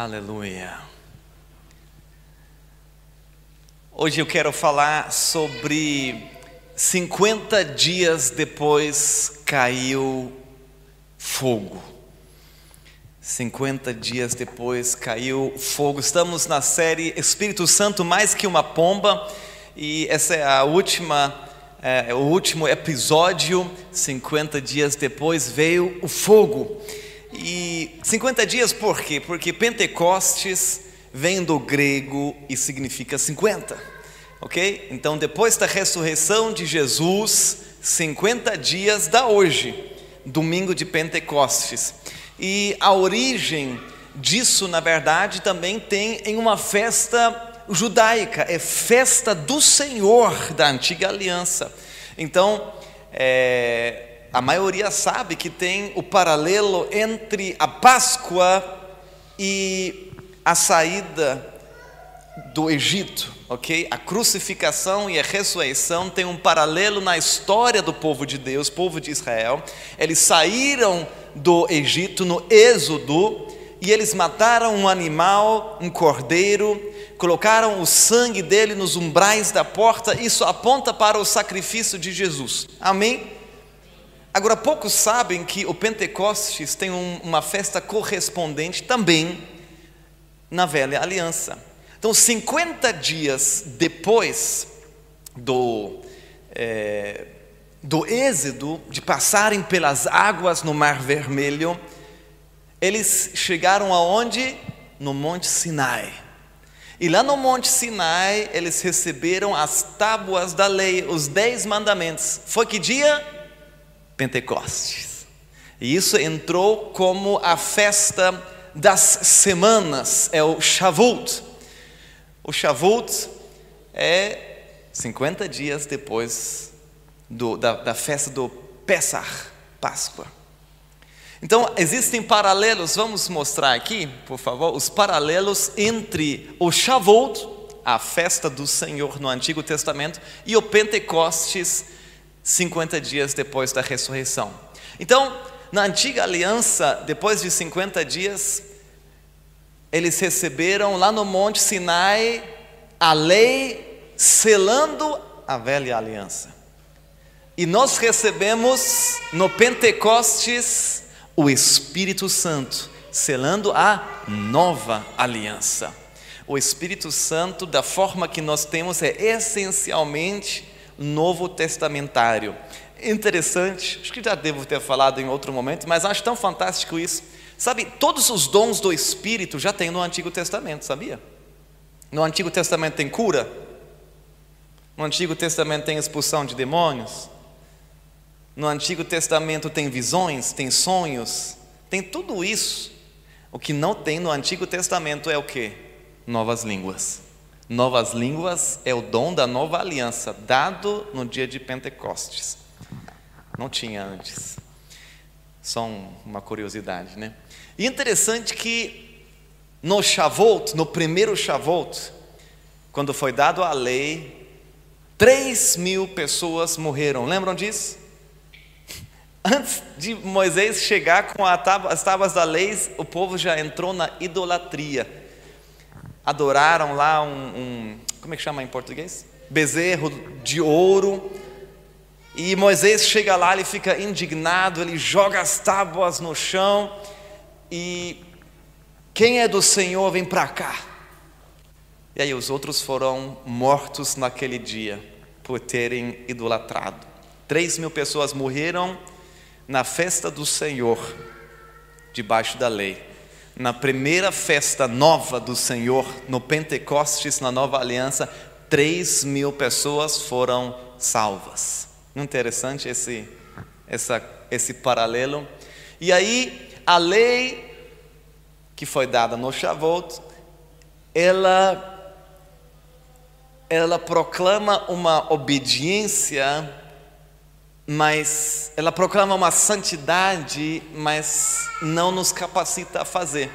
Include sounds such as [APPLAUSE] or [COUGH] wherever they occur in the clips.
Aleluia. Hoje eu quero falar sobre 50 dias depois caiu fogo. 50 dias depois caiu fogo. Estamos na série Espírito Santo mais que uma pomba e essa é a última é, o último episódio. 50 dias depois veio o fogo. E 50 dias por quê? Porque Pentecostes vem do grego e significa 50. Ok? Então, depois da ressurreição de Jesus, 50 dias da hoje, domingo de Pentecostes. E a origem disso, na verdade, também tem em uma festa judaica, é festa do Senhor da antiga aliança. Então, é, a maioria sabe que tem o paralelo entre a Páscoa e a saída do Egito, ok? A crucificação e a ressurreição tem um paralelo na história do povo de Deus, povo de Israel. Eles saíram do Egito no Êxodo e eles mataram um animal, um cordeiro, colocaram o sangue dele nos umbrais da porta. Isso aponta para o sacrifício de Jesus. Amém? Agora, poucos sabem que o Pentecostes tem um, uma festa correspondente também na velha aliança. Então, 50 dias depois do, é, do êxodo, de passarem pelas águas no Mar Vermelho, eles chegaram aonde? No Monte Sinai. E lá no Monte Sinai, eles receberam as tábuas da lei, os dez mandamentos. Foi que dia? Pentecostes. E isso entrou como a festa das semanas, é o Shavuot. O Shavuot é 50 dias depois do, da, da festa do Pesach, Páscoa. Então, existem paralelos, vamos mostrar aqui, por favor, os paralelos entre o Shavuot, a festa do Senhor no Antigo Testamento, e o Pentecostes, 50 dias depois da ressurreição. Então, na antiga aliança, depois de 50 dias, eles receberam lá no Monte Sinai a lei selando a velha aliança. E nós recebemos no Pentecostes o Espírito Santo, selando a nova aliança. O Espírito Santo, da forma que nós temos, é essencialmente novo testamentário. Interessante, acho que já devo ter falado em outro momento, mas acho tão fantástico isso. Sabe, todos os dons do Espírito já tem no Antigo Testamento, sabia? No Antigo Testamento tem cura, no Antigo Testamento tem expulsão de demônios, no Antigo Testamento tem visões, tem sonhos, tem tudo isso. O que não tem no Antigo Testamento é o que? Novas línguas. Novas línguas é o dom da nova aliança, dado no dia de Pentecostes. Não tinha antes. Só uma curiosidade, né? E interessante que no Shavuot, no primeiro Shavuot, quando foi dado a lei, 3 mil pessoas morreram. Lembram disso? [LAUGHS] Antes de Moisés chegar com as tábuas da lei, o povo já entrou na idolatria adoraram lá um, um, como é que chama em português? Bezerro de ouro. E Moisés chega lá, ele fica indignado, ele joga as tábuas no chão e quem é do Senhor vem para cá. E aí os outros foram mortos naquele dia por terem idolatrado. Três mil pessoas morreram na festa do Senhor, debaixo da lei na primeira festa nova do Senhor, no Pentecostes, na nova aliança, 3 mil pessoas foram salvas. Interessante esse, essa, esse paralelo. E aí, a lei que foi dada no Shavuot, ela, ela proclama uma obediência mas ela proclama uma santidade, mas não nos capacita a fazer.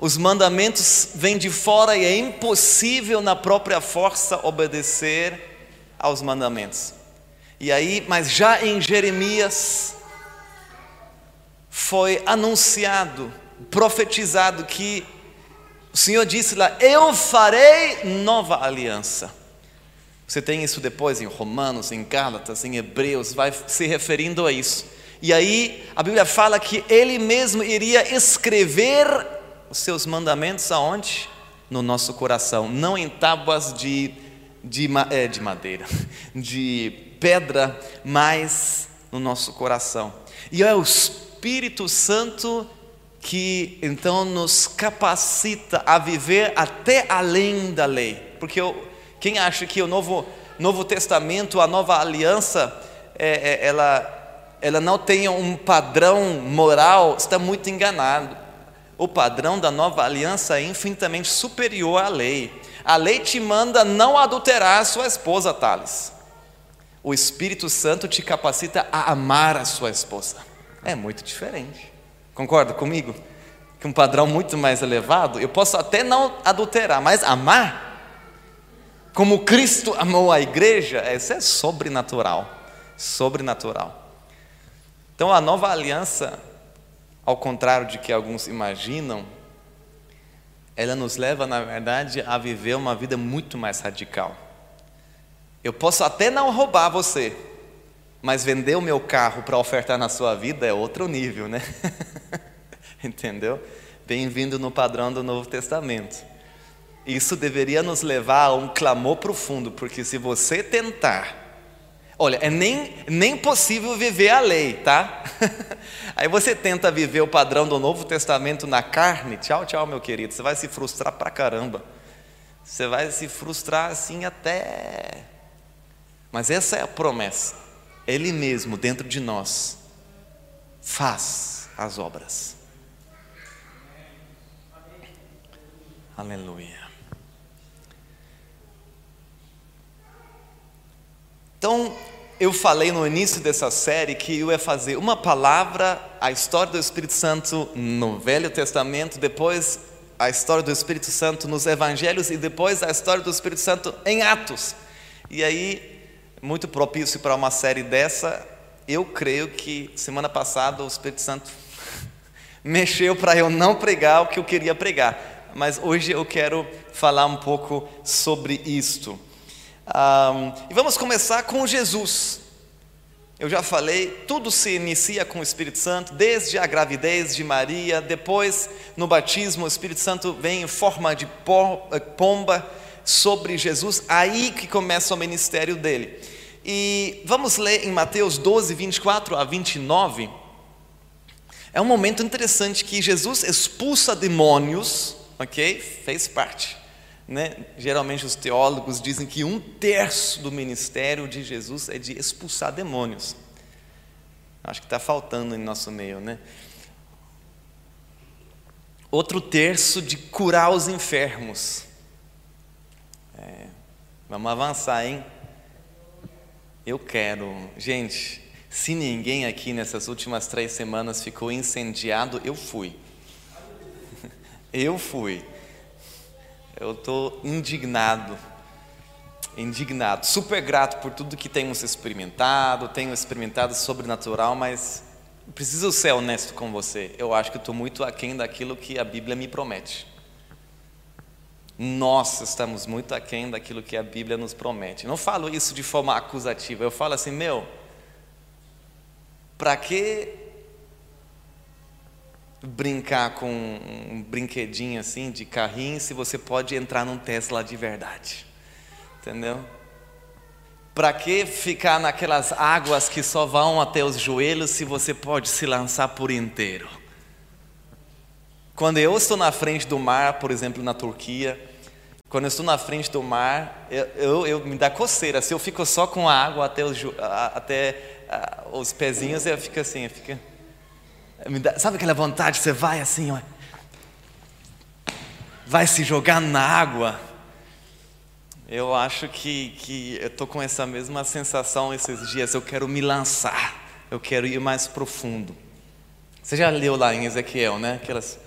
Os mandamentos vêm de fora e é impossível na própria força obedecer aos mandamentos. E aí, mas já em Jeremias foi anunciado, profetizado que O Senhor disse lá: Eu farei nova aliança. Você tem isso depois em Romanos, em Gálatas, em Hebreus, vai se referindo a isso. E aí a Bíblia fala que ele mesmo iria escrever os seus mandamentos aonde? No nosso coração, não em tábuas de, de, é, de madeira, [LAUGHS] de pedra, mas no nosso coração. E é o Espírito Santo que então nos capacita a viver até além da lei. Porque eu, quem acha que o Novo, Novo Testamento, a nova aliança, é, é, ela, ela não tem um padrão moral, está muito enganado. O padrão da nova aliança é infinitamente superior à lei. A lei te manda não adulterar sua esposa, Thales. O Espírito Santo te capacita a amar a sua esposa. É muito diferente. Concorda comigo? Que um padrão muito mais elevado, eu posso até não adulterar, mas amar como Cristo amou a igreja, isso é sobrenatural. Sobrenatural. Então a nova aliança, ao contrário de que alguns imaginam, ela nos leva, na verdade, a viver uma vida muito mais radical. Eu posso até não roubar você, mas vender o meu carro para ofertar na sua vida é outro nível, né? [LAUGHS] Entendeu? Bem-vindo no padrão do Novo Testamento. Isso deveria nos levar a um clamor profundo, porque se você tentar, olha, é nem, nem possível viver a lei, tá? [LAUGHS] Aí você tenta viver o padrão do Novo Testamento na carne, tchau, tchau, meu querido, você vai se frustrar pra caramba. Você vai se frustrar assim até. Mas essa é a promessa. Ele mesmo, dentro de nós, faz as obras. Aleluia. Então, eu falei no início dessa série que eu ia fazer uma palavra, a história do Espírito Santo no Velho Testamento, depois a história do Espírito Santo nos Evangelhos e depois a história do Espírito Santo em Atos. E aí, muito propício para uma série dessa, eu creio que semana passada o Espírito Santo [LAUGHS] mexeu para eu não pregar o que eu queria pregar. Mas hoje eu quero falar um pouco sobre isto. Um, e vamos começar com Jesus. Eu já falei, tudo se inicia com o Espírito Santo, desde a gravidez de Maria, depois no batismo, o Espírito Santo vem em forma de eh, pomba sobre Jesus, aí que começa o ministério dele. E vamos ler em Mateus 12, 24 a 29. É um momento interessante que Jesus expulsa demônios, ok? Fez parte. Né? Geralmente os teólogos dizem que um terço do ministério de Jesus é de expulsar demônios. Acho que está faltando em nosso meio, né? Outro terço de curar os enfermos. É, vamos avançar, hein? Eu quero. Gente, se ninguém aqui nessas últimas três semanas ficou incendiado, eu fui. [LAUGHS] Eu fui. Eu estou indignado, indignado, super grato por tudo que temos experimentado, tenho experimentado sobrenatural, mas preciso ser honesto com você. Eu acho que estou muito aquém daquilo que a Bíblia me promete. Nós estamos muito aquém daquilo que a Bíblia nos promete. Não falo isso de forma acusativa, eu falo assim, meu, para que brincar com um brinquedinho assim de carrinho se você pode entrar num Tesla de verdade. Entendeu? Para que ficar naquelas águas que só vão até os joelhos se você pode se lançar por inteiro? Quando eu estou na frente do mar, por exemplo, na Turquia, quando eu estou na frente do mar, eu, eu, eu me dá coceira. Se eu fico só com a água até os, até, os pezinhos, eu fico assim, eu fico Dá, sabe aquela vontade? Você vai assim, ó, vai se jogar na água. Eu acho que, que eu estou com essa mesma sensação esses dias. Eu quero me lançar, eu quero ir mais profundo. Você já leu lá em Ezequiel, né? Aquelas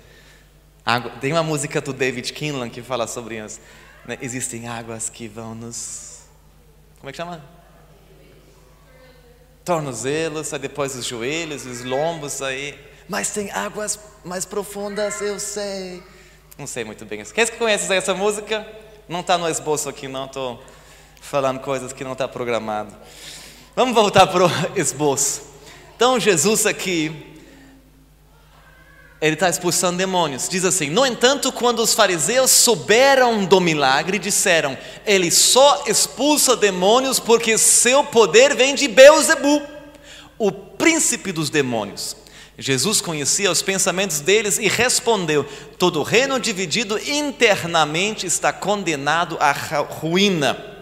água, tem uma música do David Kinlan que fala sobre isso. Né? Existem águas que vão nos. Como é que chama? Tornozelos, aí depois os joelhos, os lombos aí. Mas tem águas mais profundas, eu sei. Não sei muito bem. Quem que conhece essa música? Não está no esboço aqui, não. Estou falando coisas que não está programado. Vamos voltar para o [LAUGHS] esboço. Então, Jesus aqui, ele está expulsando demônios. Diz assim: No entanto, quando os fariseus souberam do milagre, disseram: Ele só expulsa demônios porque seu poder vem de Beuzebu, o príncipe dos demônios. Jesus conhecia os pensamentos deles e respondeu: Todo reino dividido internamente está condenado à ruína.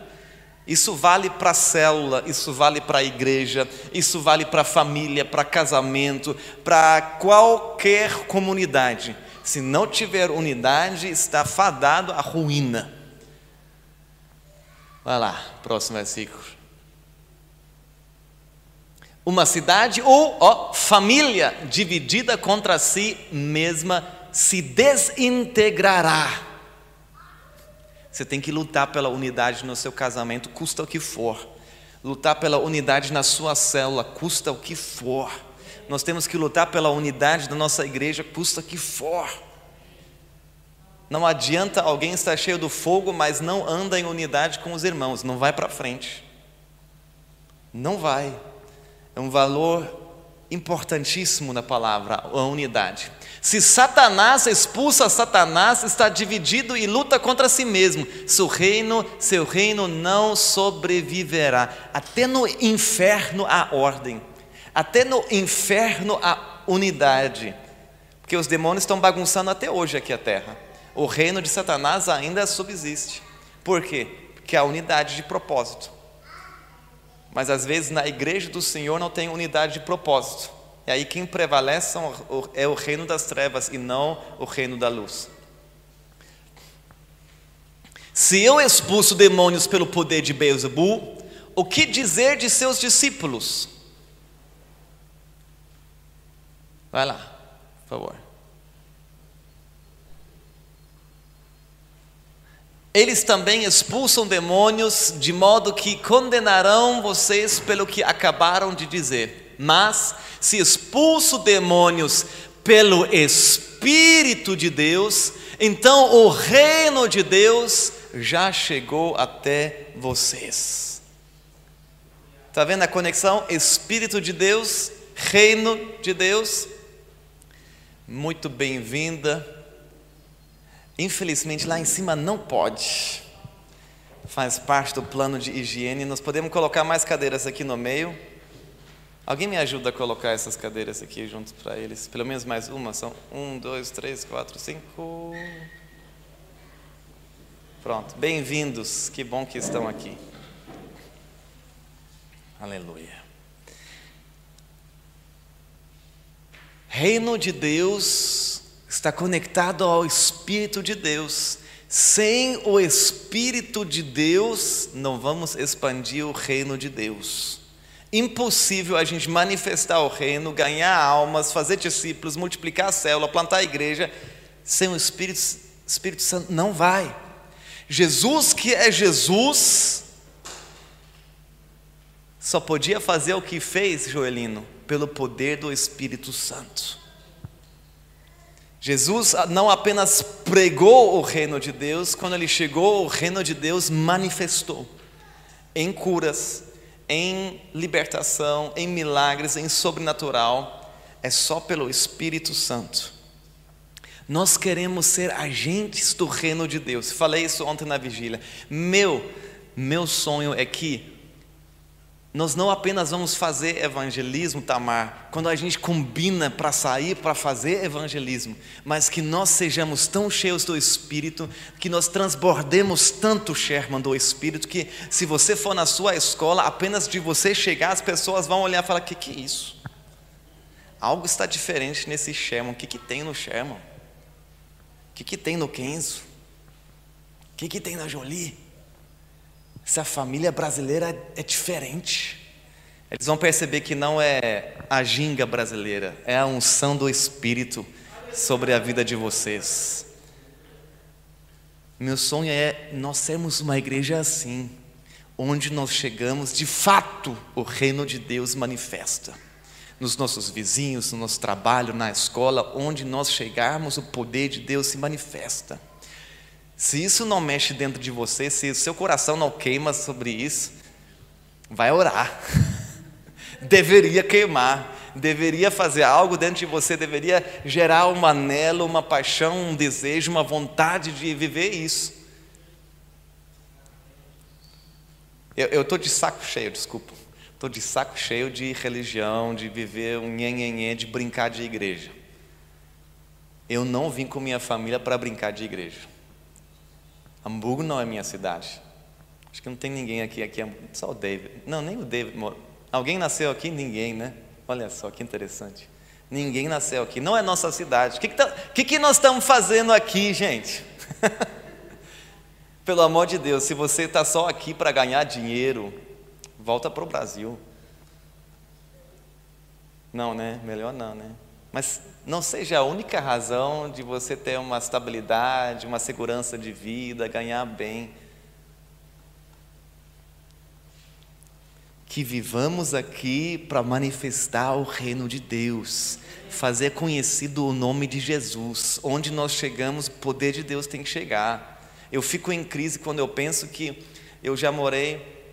Isso vale para a célula, isso vale para a igreja, isso vale para a família, para casamento, para qualquer comunidade. Se não tiver unidade, está fadado à ruína. Vai lá, próximo versículo. Uma cidade ou ó, família dividida contra si mesma se desintegrará. Você tem que lutar pela unidade no seu casamento, custa o que for. Lutar pela unidade na sua célula, custa o que for. Nós temos que lutar pela unidade da nossa igreja, custa o que for. Não adianta alguém estar cheio do fogo, mas não anda em unidade com os irmãos, não vai para frente. Não vai é um valor importantíssimo na palavra, a unidade. Se Satanás expulsa Satanás, está dividido e luta contra si mesmo. Seu reino, seu reino não sobreviverá. Até no inferno há ordem. Até no inferno há unidade. Porque os demônios estão bagunçando até hoje aqui a terra. O reino de Satanás ainda subsiste. Por quê? Porque há unidade de propósito. Mas às vezes na igreja do Senhor não tem unidade de propósito. E aí quem prevalece é o reino das trevas e não o reino da luz. Se eu expulso demônios pelo poder de Beelzebul, o que dizer de seus discípulos? Vai lá, por favor. Eles também expulsam demônios, de modo que condenarão vocês pelo que acabaram de dizer. Mas, se expulso demônios pelo Espírito de Deus, então o reino de Deus já chegou até vocês. Está vendo a conexão? Espírito de Deus, reino de Deus. Muito bem-vinda Infelizmente lá em cima não pode. Faz parte do plano de higiene. Nós podemos colocar mais cadeiras aqui no meio. Alguém me ajuda a colocar essas cadeiras aqui juntos para eles? Pelo menos mais uma. São um, dois, três, quatro, cinco. Pronto. Bem-vindos. Que bom que estão aqui. Aleluia. Reino de Deus está conectado ao Espírito de Deus. Sem o Espírito de Deus, não vamos expandir o reino de Deus. Impossível a gente manifestar o reino, ganhar almas, fazer discípulos, multiplicar a célula, plantar a igreja, sem o Espírito, Espírito Santo não vai. Jesus, que é Jesus, só podia fazer o que fez, Joelino, pelo poder do Espírito Santo. Jesus não apenas pregou o reino de Deus, quando ele chegou, o reino de Deus manifestou em curas, em libertação, em milagres, em sobrenatural, é só pelo Espírito Santo. Nós queremos ser agentes do reino de Deus. Falei isso ontem na vigília. Meu, meu sonho é que nós não apenas vamos fazer evangelismo, Tamar, quando a gente combina para sair para fazer evangelismo, mas que nós sejamos tão cheios do Espírito, que nós transbordemos tanto, Sherman, do Espírito, que se você for na sua escola, apenas de você chegar, as pessoas vão olhar e falar: o que, que é isso? Algo está diferente nesse Sherman, o que, que tem no Sherman? O que, que tem no Kenzo? O que, que tem na Jolie? Se a família brasileira é diferente. Eles vão perceber que não é a ginga brasileira, é a unção do Espírito sobre a vida de vocês. Meu sonho é nós sermos uma igreja assim, onde nós chegamos, de fato, o reino de Deus manifesta. nos nossos vizinhos, no nosso trabalho, na escola, onde nós chegarmos, o poder de Deus se manifesta. Se isso não mexe dentro de você, se o seu coração não queima sobre isso, vai orar. [LAUGHS] deveria queimar, deveria fazer algo dentro de você, deveria gerar um anelo, uma paixão, um desejo, uma vontade de viver isso. Eu estou de saco cheio, desculpa. Estou de saco cheio de religião, de viver um nhenhenhê, de brincar de igreja. Eu não vim com minha família para brincar de igreja. Hamburgo não é minha cidade. Acho que não tem ninguém aqui, aqui é só o David. Não, nem o David. Alguém nasceu aqui? Ninguém, né? Olha só que interessante. Ninguém nasceu aqui. Não é nossa cidade. O que, que, tá, que, que nós estamos fazendo aqui, gente? [LAUGHS] Pelo amor de Deus, se você está só aqui para ganhar dinheiro, volta para o Brasil. Não, né? Melhor não, né? Mas não seja a única razão de você ter uma estabilidade, uma segurança de vida, ganhar bem. Que vivamos aqui para manifestar o reino de Deus, fazer conhecido o nome de Jesus. Onde nós chegamos, o poder de Deus tem que chegar. Eu fico em crise quando eu penso que eu já morei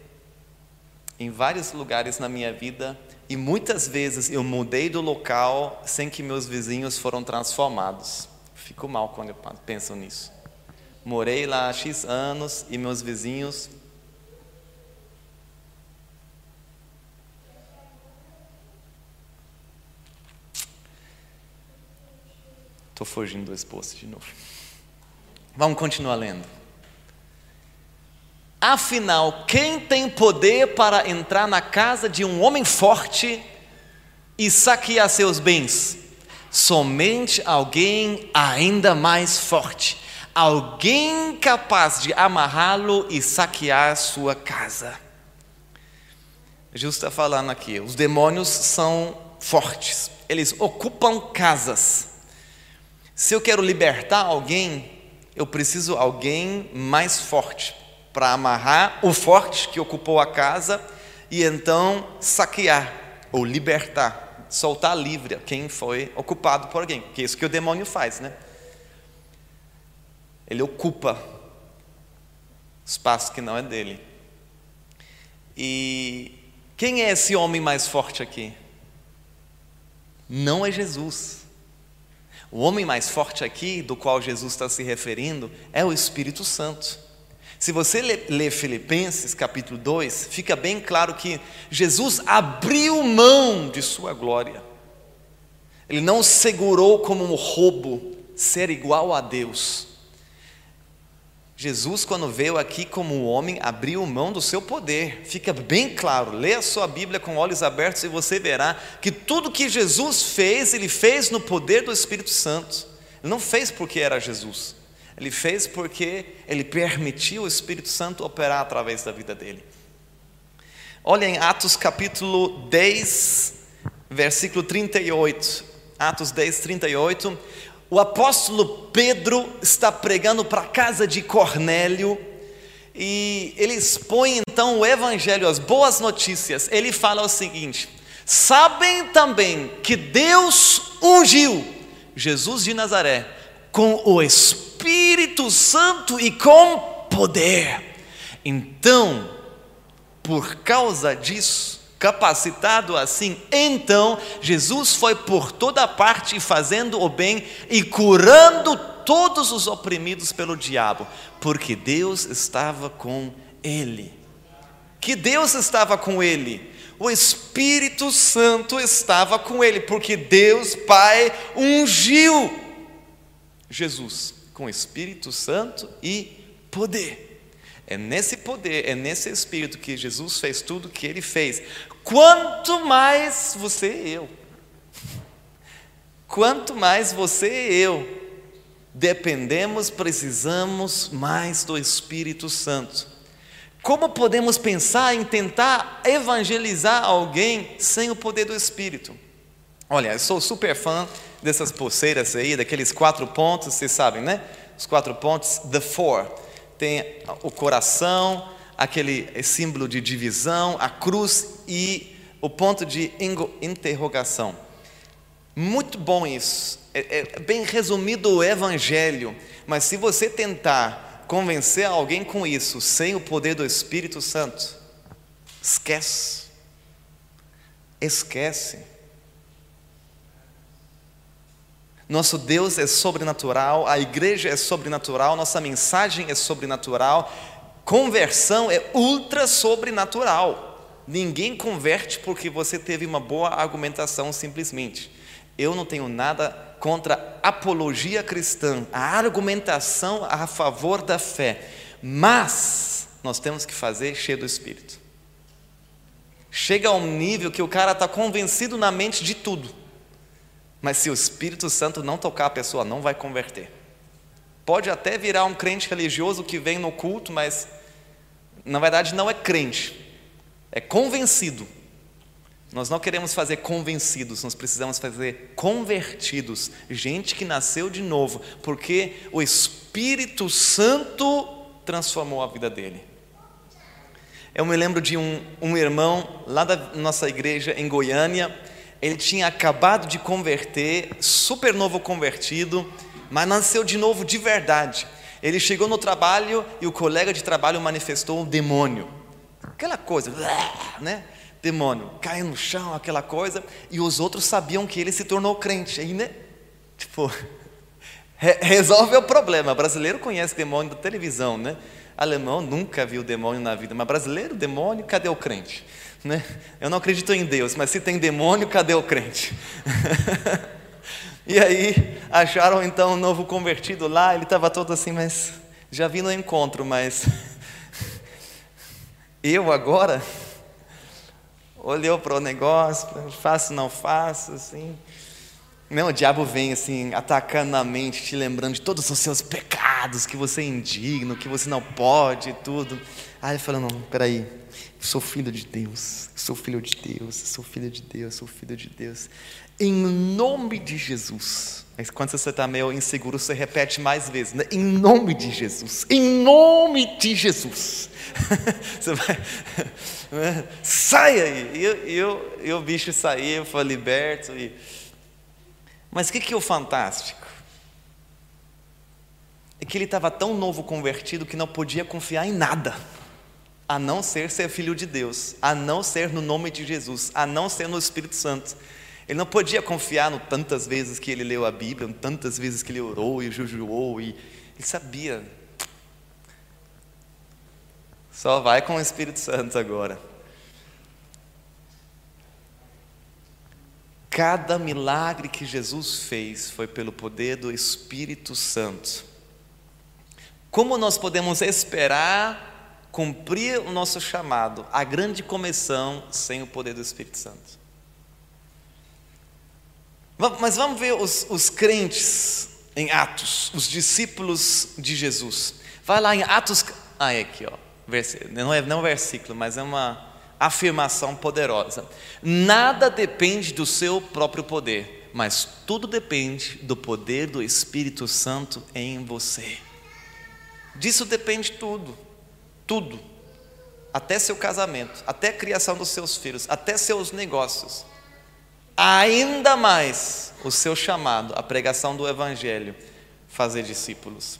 em vários lugares na minha vida e muitas vezes eu mudei do local sem que meus vizinhos foram transformados. Fico mal quando eu penso nisso. Morei lá há X anos e meus vizinhos Estou fugindo do esposo de novo. Vamos continuar lendo. Afinal, quem tem poder para entrar na casa de um homem forte e saquear seus bens? Somente alguém ainda mais forte, alguém capaz de amarrá-lo e saquear sua casa. Jesus está falando aqui: os demônios são fortes, eles ocupam casas. Se eu quero libertar alguém, eu preciso de alguém mais forte para amarrar o forte que ocupou a casa e então saquear ou libertar, soltar livre quem foi ocupado por alguém, que é isso que o demônio faz, né? Ele ocupa espaço que não é dele. E quem é esse homem mais forte aqui? Não é Jesus. O homem mais forte aqui, do qual Jesus está se referindo, é o Espírito Santo. Se você ler Filipenses capítulo 2, fica bem claro que Jesus abriu mão de sua glória. Ele não segurou como um roubo ser igual a Deus. Jesus, quando veio aqui como homem, abriu mão do seu poder. Fica bem claro. Leia a sua Bíblia com olhos abertos e você verá que tudo que Jesus fez, ele fez no poder do Espírito Santo. Ele não fez porque era Jesus. Ele fez porque ele permitiu o Espírito Santo operar através da vida dele. Olha em Atos capítulo 10, versículo 38. Atos 10, 38. O apóstolo Pedro está pregando para a casa de Cornélio e ele expõe então o evangelho, as boas notícias. Ele fala o seguinte: Sabem também que Deus ungiu Jesus de Nazaré com o Espírito Espírito Santo e com poder. Então, por causa disso, capacitado assim, então Jesus foi por toda parte fazendo o bem e curando todos os oprimidos pelo diabo, porque Deus estava com ele. Que Deus estava com ele. O Espírito Santo estava com ele, porque Deus Pai ungiu Jesus com Espírito Santo e poder. É nesse poder, é nesse Espírito que Jesus fez tudo que ele fez. Quanto mais você e eu, quanto mais você e eu dependemos, precisamos mais do Espírito Santo. Como podemos pensar em tentar evangelizar alguém sem o poder do Espírito? Olha, eu sou super fã dessas pulseiras aí, daqueles quatro pontos, vocês sabem, né? Os quatro pontos, the four. Tem o coração, aquele símbolo de divisão, a cruz e o ponto de interrogação. Muito bom isso. É, é bem resumido o Evangelho. Mas se você tentar convencer alguém com isso, sem o poder do Espírito Santo, esquece. Esquece. Nosso Deus é sobrenatural, a igreja é sobrenatural, nossa mensagem é sobrenatural, conversão é ultra sobrenatural. Ninguém converte porque você teve uma boa argumentação simplesmente. Eu não tenho nada contra a apologia cristã, a argumentação a favor da fé, mas nós temos que fazer cheio do Espírito. Chega a um nível que o cara está convencido na mente de tudo, mas se o Espírito Santo não tocar a pessoa, não vai converter. Pode até virar um crente religioso que vem no culto, mas na verdade não é crente, é convencido. Nós não queremos fazer convencidos, nós precisamos fazer convertidos, gente que nasceu de novo, porque o Espírito Santo transformou a vida dele. Eu me lembro de um, um irmão lá da nossa igreja em Goiânia, ele tinha acabado de converter, super novo convertido, mas nasceu de novo de verdade. Ele chegou no trabalho e o colega de trabalho manifestou um demônio. Aquela coisa, [LAUGHS] né? Demônio, cai no chão, aquela coisa, e os outros sabiam que ele se tornou crente. Aí, né? Tipo, [LAUGHS] re resolve o problema. O brasileiro conhece demônio da televisão, né? Alemão nunca viu demônio na vida, mas brasileiro, demônio, cadê o crente? Né? Eu não acredito em Deus, mas se tem demônio, cadê o crente? [LAUGHS] e aí acharam então um novo convertido lá, ele estava todo assim, mas já vi no encontro, mas [LAUGHS] eu agora olhou para o negócio, faço, não faço, assim. Não, o diabo vem assim, atacando na mente, te lembrando de todos os seus pecados, que você é indigno, que você não pode e tudo. Aí ele fala, não, peraí, sou filho de Deus, sou filho de Deus, sou filho de Deus, sou filho de Deus. Em nome de Jesus. Mas quando você está meio inseguro, você repete mais vezes, né? Em nome de Jesus, em nome de Jesus. [LAUGHS] você vai, né? sai aí. E, eu, eu, eu, o bicho saiu, foi liberto. E... Mas o que, que é o fantástico? É que ele estava tão novo convertido que não podia confiar em nada a não ser ser filho de Deus, a não ser no nome de Jesus, a não ser no Espírito Santo. Ele não podia confiar no tantas vezes que ele leu a Bíblia, no tantas vezes que ele orou e jejuou, e ele sabia. Só vai com o Espírito Santo agora. Cada milagre que Jesus fez foi pelo poder do Espírito Santo. Como nós podemos esperar cumprir o nosso chamado, a grande comissão, sem o poder do Espírito Santo. Mas vamos ver os, os crentes em Atos, os discípulos de Jesus. Vai lá em Atos. Ah, é aqui, ó. Não é não é versículo, mas é uma afirmação poderosa. Nada depende do seu próprio poder, mas tudo depende do poder do Espírito Santo em você. Disso depende tudo tudo, até seu casamento, até a criação dos seus filhos, até seus negócios, ainda mais o seu chamado, a pregação do Evangelho, fazer discípulos.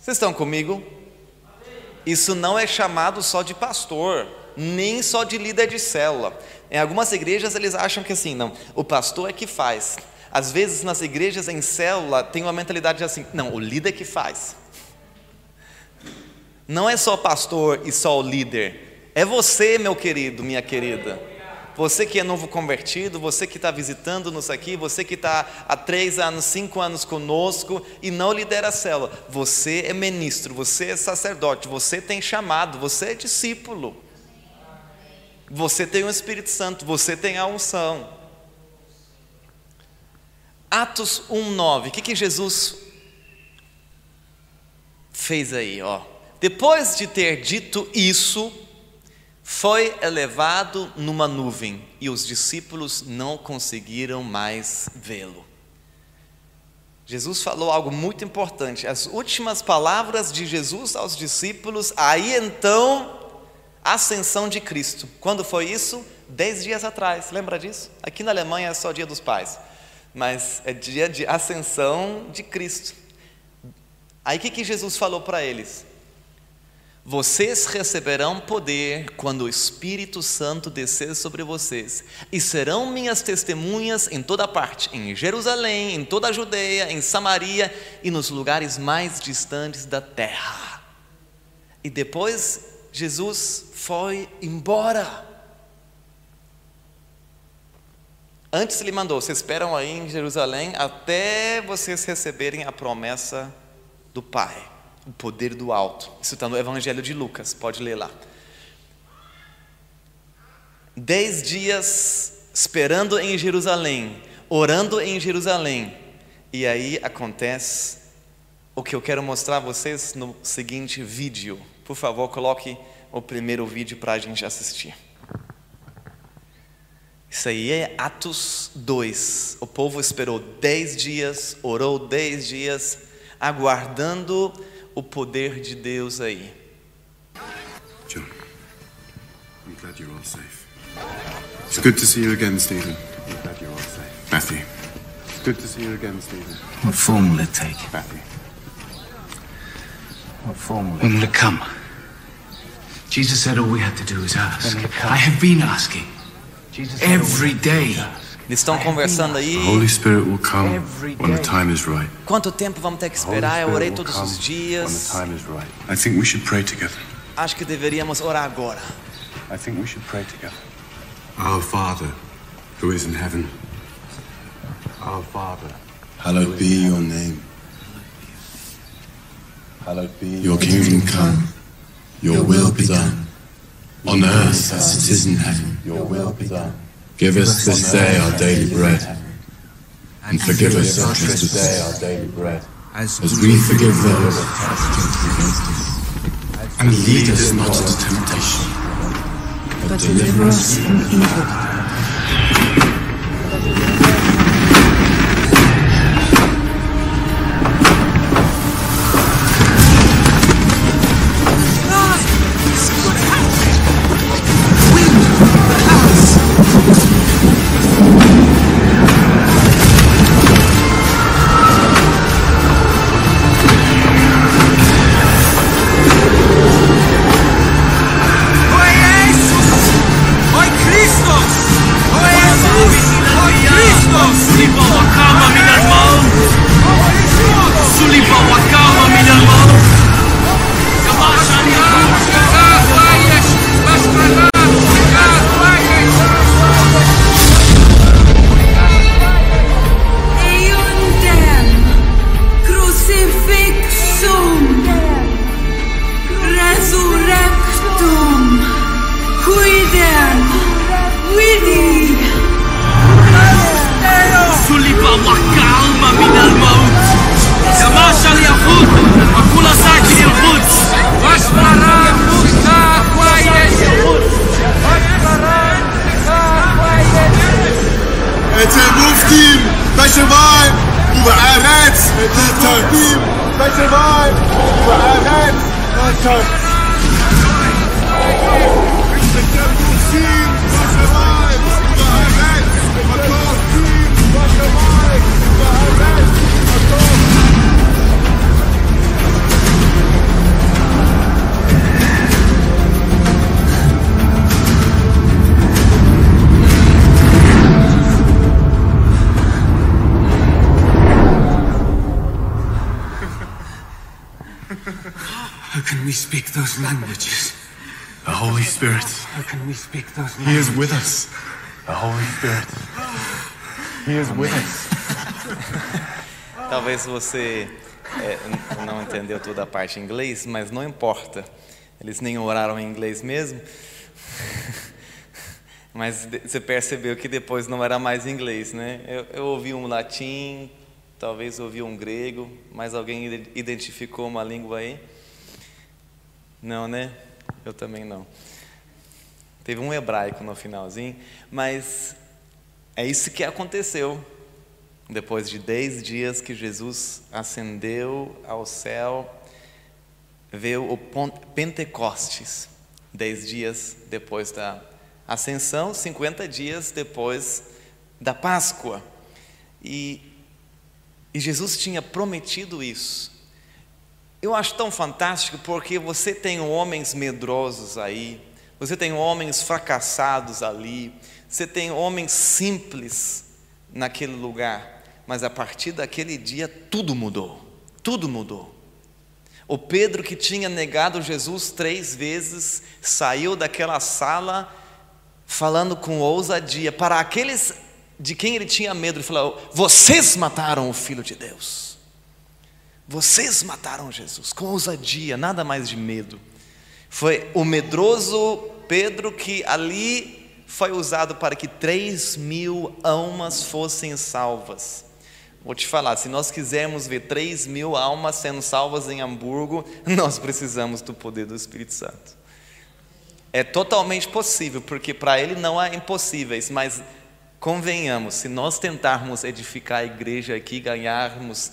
Vocês estão comigo? Isso não é chamado só de pastor, nem só de líder de célula. Em algumas igrejas eles acham que assim, não, o pastor é que faz. Às vezes nas igrejas em célula tem uma mentalidade assim, não, o líder é que faz. Não é só pastor e só o líder. É você, meu querido, minha querida. Você que é novo convertido, você que está visitando-nos aqui, você que está há três anos, cinco anos conosco e não lidera a célula. Você é ministro, você é sacerdote, você tem chamado, você é discípulo. Você tem o Espírito Santo, você tem a unção. Atos 1,9. O que, que Jesus fez aí? Ó. Depois de ter dito isso, foi elevado numa nuvem e os discípulos não conseguiram mais vê-lo. Jesus falou algo muito importante. As últimas palavras de Jesus aos discípulos, aí então ascensão de Cristo. Quando foi isso? Dez dias atrás, lembra disso? Aqui na Alemanha é só dia dos pais, mas é dia de ascensão de Cristo. Aí o que, que Jesus falou para eles? Vocês receberão poder quando o Espírito Santo descer sobre vocês, e serão minhas testemunhas em toda parte, em Jerusalém, em toda a Judeia, em Samaria e nos lugares mais distantes da terra. E depois Jesus foi embora. Antes ele mandou: vocês esperam aí em Jerusalém até vocês receberem a promessa do Pai o poder do alto. Isso está no Evangelho de Lucas, pode ler lá. Dez dias esperando em Jerusalém, orando em Jerusalém, e aí acontece o que eu quero mostrar a vocês no seguinte vídeo. Por favor, coloque o primeiro vídeo para a gente assistir. Isso aí é Atos 2. O povo esperou dez dias, orou dez dias, aguardando o poder de Deus aí. John, I'm glad you're all safe. It's good to see you again, Stephen. I'm glad you're all safe. Matthew, it's good to see you again, Stephen. What form will it take? Matthew. What form will it When will it come? Jesus said all we had to do is ask. I have been asking. Jesus said all we Every had to do day. Is ask. Eles estão conversando aí. The Holy Spirit will come when the time is right. Quanto tempo vamos ter que The Holy esperar? Eu Spirit orei will todos come os when the dias. time is right. I think we should pray together. Acho que deveríamos orar agora. I think we should pray together. Our Father, who is in heaven. Our Father. Hallowed be your name. Hallowed be your kingdom come. Your will be done. On earth as it is in heaven. Your will be done. Give us this day our daily bread. And forgive us our trespasses. our daily bread. As As we forgive those who trespass against us. And lead us not into temptation. but deliver us from evil. Speak those He is with us. The Holy Spirit, He is with us. Talvez você é, não entendeu toda a parte em inglês, mas não importa. Eles nem oraram em inglês mesmo. [LAUGHS] Mas você percebeu que depois não era mais inglês, né? Eu, eu ouvi um latim, talvez ouvi um grego, mas alguém ide- identificou uma língua aí? Não, né? Eu também não. Teve um hebraico no finalzinho, mas é isso que aconteceu. Depois de dez dias que Jesus ascendeu ao céu, veio o Pentecostes. Dez dias depois da ascensão, 50 dias depois da Páscoa. E, e Jesus tinha prometido isso. Eu acho tão fantástico porque você tem homens medrosos aí, você tem homens fracassados ali, você tem homens simples naquele lugar, mas a partir daquele dia tudo mudou, tudo mudou. O Pedro que tinha negado Jesus três vezes saiu daquela sala falando com ousadia para aqueles de quem ele tinha medo. Ele falou: Vocês mataram o Filho de Deus. Vocês mataram Jesus com ousadia, nada mais de medo. Foi o medroso Pedro que ali foi usado para que três mil almas fossem salvas. Vou te falar, se nós quisermos ver três mil almas sendo salvas em Hamburgo, [LAUGHS] nós precisamos do poder do Espírito Santo. É totalmente possível, porque para ele não há impossíveis, mas convenhamos, se nós tentarmos edificar a igreja aqui, ganharmos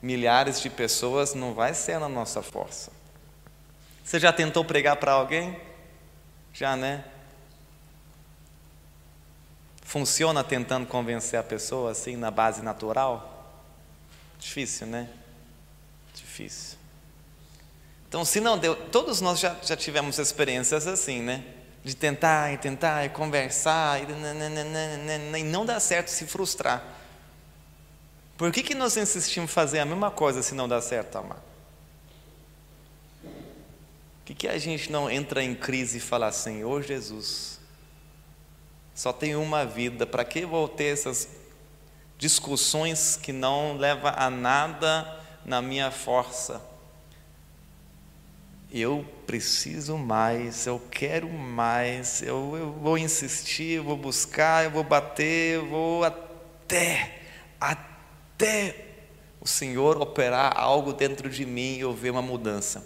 milhares de pessoas, não vai ser na nossa força. Você já tentou pregar para alguém? Já, né? Funciona tentando convencer a pessoa assim na base natural? Difícil, né? Difícil. Então, se não deu, todos nós já, já tivemos experiências assim, né? De tentar e tentar e conversar e, nananana, e não dá certo se frustrar. Por que, que nós insistimos em fazer a mesma coisa se não dá certo, amar? Que, que a gente não entra em crise e fala assim, ô oh, Jesus, só tenho uma vida, para que vou ter essas discussões que não levam a nada na minha força? Eu preciso mais, eu quero mais, eu, eu vou insistir, eu vou buscar, eu vou bater, eu vou até, até o Senhor operar algo dentro de mim e eu ver uma mudança.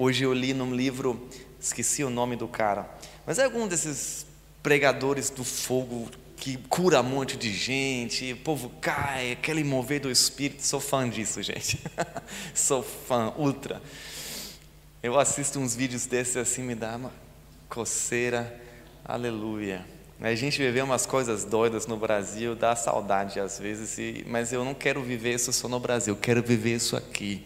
Hoje eu li num livro, esqueci o nome do cara, mas é algum desses pregadores do fogo que cura um monte de gente, o povo cai, aquele mover do espírito. Sou fã disso, gente. [LAUGHS] Sou fã, ultra. Eu assisto uns vídeos desses assim, me dá uma coceira. Aleluia. A gente viver umas coisas doidas no Brasil, dá saudade às vezes, mas eu não quero viver isso só no Brasil, eu quero viver isso aqui.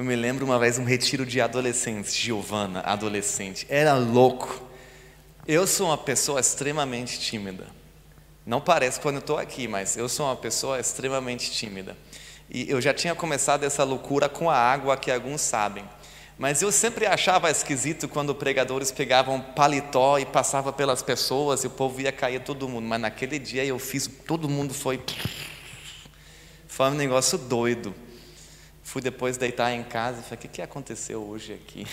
Eu me lembro uma vez um retiro de adolescentes, Giovana, adolescente, era louco. Eu sou uma pessoa extremamente tímida. Não parece quando eu estou aqui, mas eu sou uma pessoa extremamente tímida. E eu já tinha começado essa loucura com a água, que alguns sabem. Mas eu sempre achava esquisito quando pregadores pegavam paletó e passava pelas pessoas e o povo ia cair todo mundo. Mas naquele dia eu fiz, todo mundo foi. [LAUGHS] Foi um negócio doido. Fui depois deitar em casa e falei: o que, que aconteceu hoje aqui?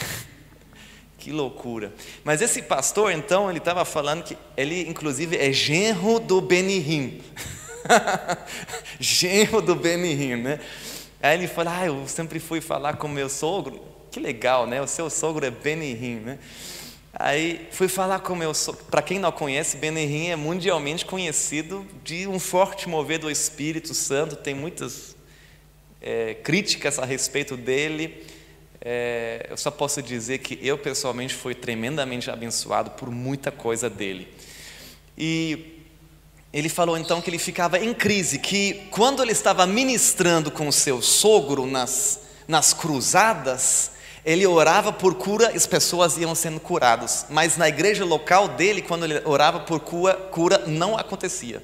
[LAUGHS] que loucura. Mas esse pastor, então, ele estava falando que ele, inclusive, é genro do Benihim. [LAUGHS] genro do Benihim, né? Aí ele falou: ah, eu sempre fui falar com meu sogro. Que legal, né? O seu sogro é Benihim, né? Aí fui falar com meu sogro. Para quem não conhece, Benihim é mundialmente conhecido de um forte mover do Espírito Santo. Tem muitas é, críticas a respeito dele, é, eu só posso dizer que eu pessoalmente fui tremendamente abençoado por muita coisa dele. E ele falou então que ele ficava em crise, que quando ele estava ministrando com o seu sogro nas, nas cruzadas, ele orava por cura as pessoas iam sendo curadas. Mas na igreja local dele, quando ele orava por cura, cura não acontecia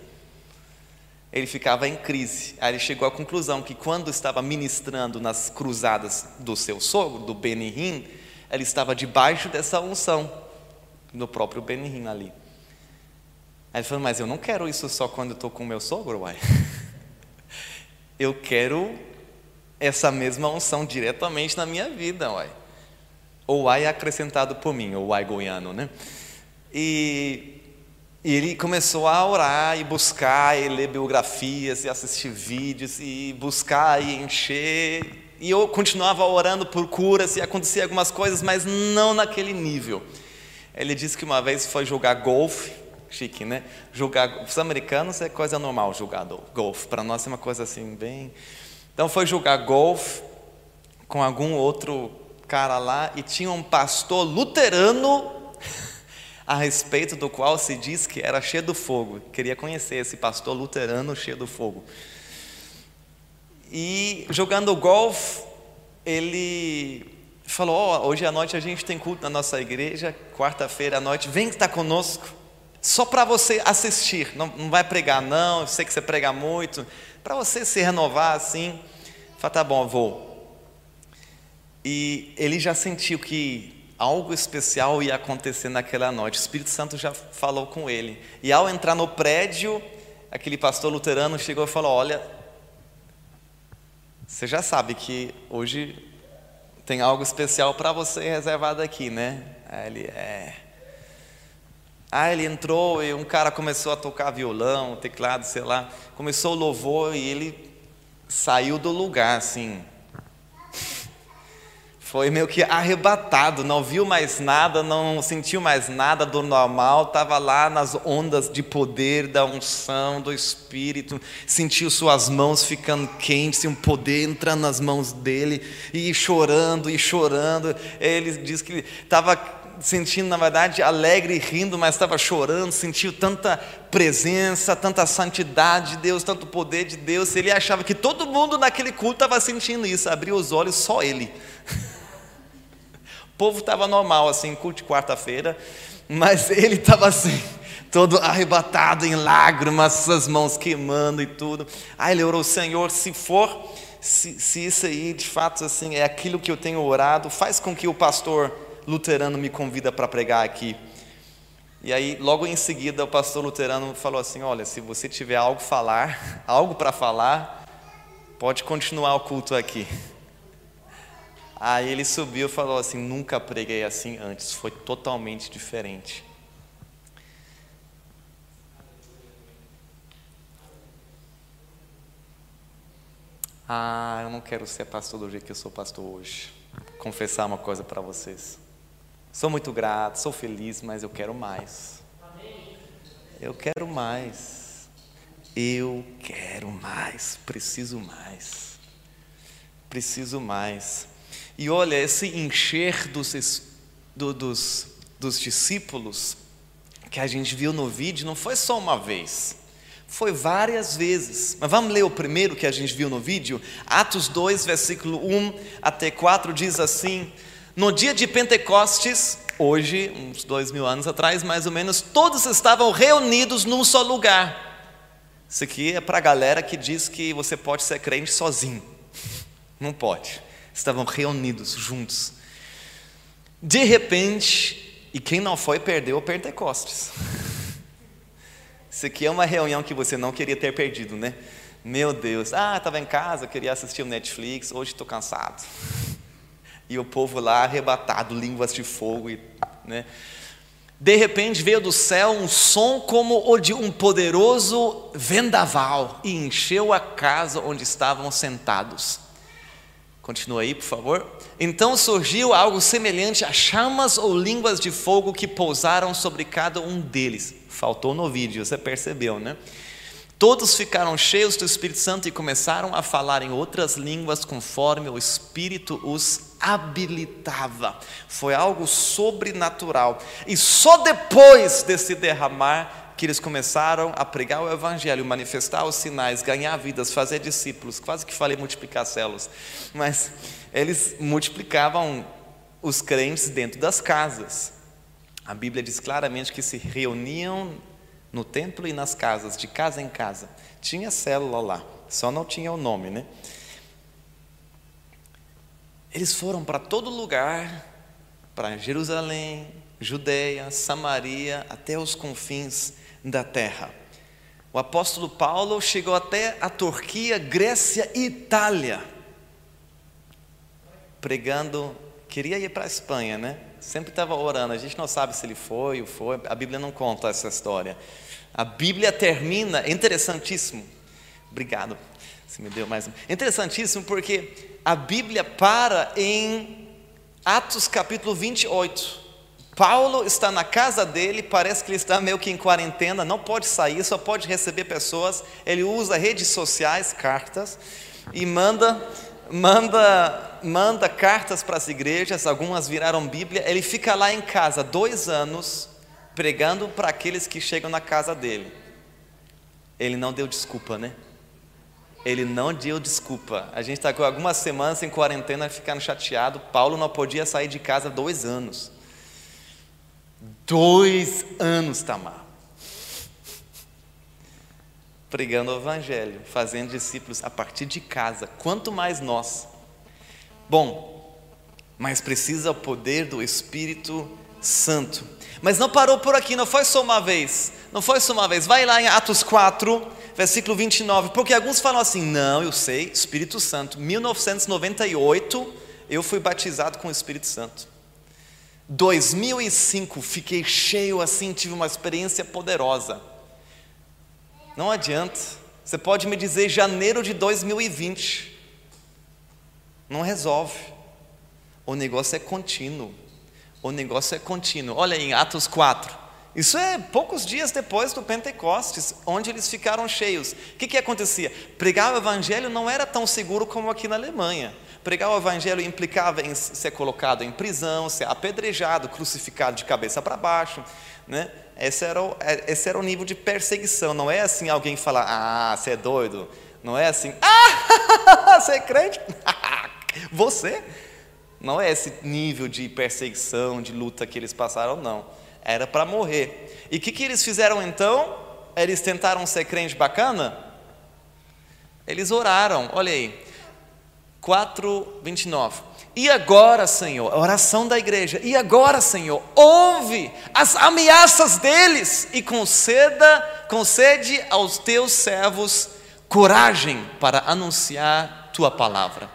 ele ficava em crise. Aí ele chegou à conclusão que quando estava ministrando nas cruzadas do seu sogro, do Benihim, ele estava debaixo dessa unção do próprio Benihim ali. Aí ele falou, mas eu não quero isso só quando estou com meu sogro, uai. [LAUGHS] Eu quero essa mesma unção diretamente na minha vida, uai. Ou uai acrescentado por mim, ou uai goiano, né? E e ele começou a orar e buscar, e ler biografias, e assistir vídeos, e buscar e encher. E eu continuava orando por curas, e acontecia algumas coisas, mas não naquele nível. Ele disse que uma vez foi jogar golfe, chique, né? Jogar, os americanos é coisa normal jogar golfe, para nós é uma coisa assim, bem. Então foi jogar golfe com algum outro cara lá e tinha um pastor luterano a respeito do qual se diz que era cheio do fogo. Queria conhecer esse pastor luterano cheio do fogo. E jogando golfe, ele falou: "Ó, hoje à noite a gente tem culto na nossa igreja, quarta-feira à noite, vem estar conosco, só para você assistir, não, não vai pregar não, eu sei que você prega muito, para você se renovar assim". Falei: "Tá bom, vou". E ele já sentiu que algo especial ia acontecer naquela noite. O Espírito Santo já falou com ele. E ao entrar no prédio, aquele pastor luterano chegou e falou: Olha, você já sabe que hoje tem algo especial para você reservado aqui, né? Aí ele é. Aí ele entrou e um cara começou a tocar violão, teclado, sei lá. Começou o louvor e ele saiu do lugar, assim. Foi meio que arrebatado, não viu mais nada, não sentiu mais nada do normal, estava lá nas ondas de poder, da unção, do Espírito, sentiu suas mãos ficando quentes, um poder entrando nas mãos dele, e chorando, e chorando. Ele diz que estava sentindo, na verdade, alegre e rindo, mas estava chorando, sentiu tanta presença, tanta santidade de Deus, tanto poder de Deus. Ele achava que todo mundo naquele culto estava sentindo isso, abriu os olhos, só ele. [LAUGHS] O povo estava normal, assim, culto de quarta-feira, mas [LAUGHS] ele estava assim, todo arrebatado em lágrimas, suas mãos queimando e tudo. Aí ele orou, Senhor, se for, se, se isso aí de fato assim é aquilo que eu tenho orado, faz com que o pastor luterano me convida para pregar aqui. E aí, logo em seguida, o pastor luterano falou assim: Olha, se você tiver algo falar, [LAUGHS] algo para falar, pode continuar o culto aqui. Aí ele subiu e falou assim: Nunca preguei assim antes, foi totalmente diferente. Ah, eu não quero ser pastor do jeito que eu sou pastor hoje. Confessar uma coisa para vocês. Sou muito grato, sou feliz, mas eu quero mais. Eu quero mais. Eu quero mais. Preciso mais. Preciso mais. E olha, esse encher dos, do, dos, dos discípulos que a gente viu no vídeo não foi só uma vez, foi várias vezes. Mas vamos ler o primeiro que a gente viu no vídeo? Atos 2, versículo 1 até 4 diz assim: No dia de Pentecostes, hoje, uns dois mil anos atrás, mais ou menos, todos estavam reunidos num só lugar. Isso aqui é para a galera que diz que você pode ser crente sozinho. Não pode estavam reunidos juntos. De repente, e quem não foi perdeu o Pentecostes. Isso aqui é uma reunião que você não queria ter perdido, né? Meu Deus, ah, estava em casa, queria assistir o Netflix, hoje estou cansado. E o povo lá arrebatado, línguas de fogo, e, né? De repente veio do céu um som como o de um poderoso vendaval e encheu a casa onde estavam sentados. Continua aí, por favor. Então surgiu algo semelhante a chamas ou línguas de fogo que pousaram sobre cada um deles. Faltou no vídeo, você percebeu, né? Todos ficaram cheios do Espírito Santo e começaram a falar em outras línguas conforme o Espírito os habilitava. Foi algo sobrenatural. E só depois desse derramar que eles começaram a pregar o Evangelho, manifestar os sinais, ganhar vidas, fazer discípulos. Quase que falei multiplicar células, mas eles multiplicavam os crentes dentro das casas. A Bíblia diz claramente que se reuniam no templo e nas casas, de casa em casa. Tinha célula lá, só não tinha o nome, né? Eles foram para todo lugar, para Jerusalém, Judeia, Samaria, até os confins da terra. O apóstolo Paulo chegou até a Turquia, Grécia e Itália, pregando, queria ir para a Espanha, né? Sempre estava orando, a gente não sabe se ele foi ou foi, a Bíblia não conta essa história. A Bíblia termina, interessantíssimo, obrigado, se me deu mais. Interessantíssimo porque a Bíblia para em Atos capítulo 28. Paulo está na casa dele, parece que ele está meio que em quarentena, não pode sair, só pode receber pessoas. Ele usa redes sociais, cartas, e manda, manda manda cartas para as igrejas, algumas viraram Bíblia. Ele fica lá em casa dois anos pregando para aqueles que chegam na casa dele. Ele não deu desculpa, né? Ele não deu desculpa. A gente está com algumas semanas em quarentena ficando chateado. Paulo não podia sair de casa dois anos. Dois anos, Tamar. Pregando o Evangelho, fazendo discípulos a partir de casa. Quanto mais nós. Bom, mas precisa o poder do Espírito Santo. Mas não parou por aqui, não foi só uma vez. Não foi só uma vez. Vai lá em Atos 4, versículo 29. Porque alguns falam assim: não, eu sei, Espírito Santo. 1998, eu fui batizado com o Espírito Santo. 2005, fiquei cheio assim, tive uma experiência poderosa. Não adianta. Você pode me dizer janeiro de 2020. Não resolve. O negócio é contínuo. O negócio é contínuo. Olha em Atos 4. Isso é poucos dias depois do Pentecostes, onde eles ficaram cheios. O que, que acontecia? Pregar o evangelho não era tão seguro como aqui na Alemanha. Pregar o evangelho implicava em ser colocado em prisão, ser apedrejado, crucificado de cabeça para baixo. Né? Esse, era o, esse era o nível de perseguição. Não é assim alguém falar, ah, você é doido. Não é assim, ah, [LAUGHS] você é crente? [LAUGHS] você? Não é esse nível de perseguição, de luta que eles passaram, não era para morrer. E o que, que eles fizeram então? Eles tentaram ser crente bacana? Eles oraram, olha aí, 4, 29. E agora, Senhor, a oração da igreja, e agora, Senhor, ouve as ameaças deles e conceda, concede aos teus servos coragem para anunciar tua palavra.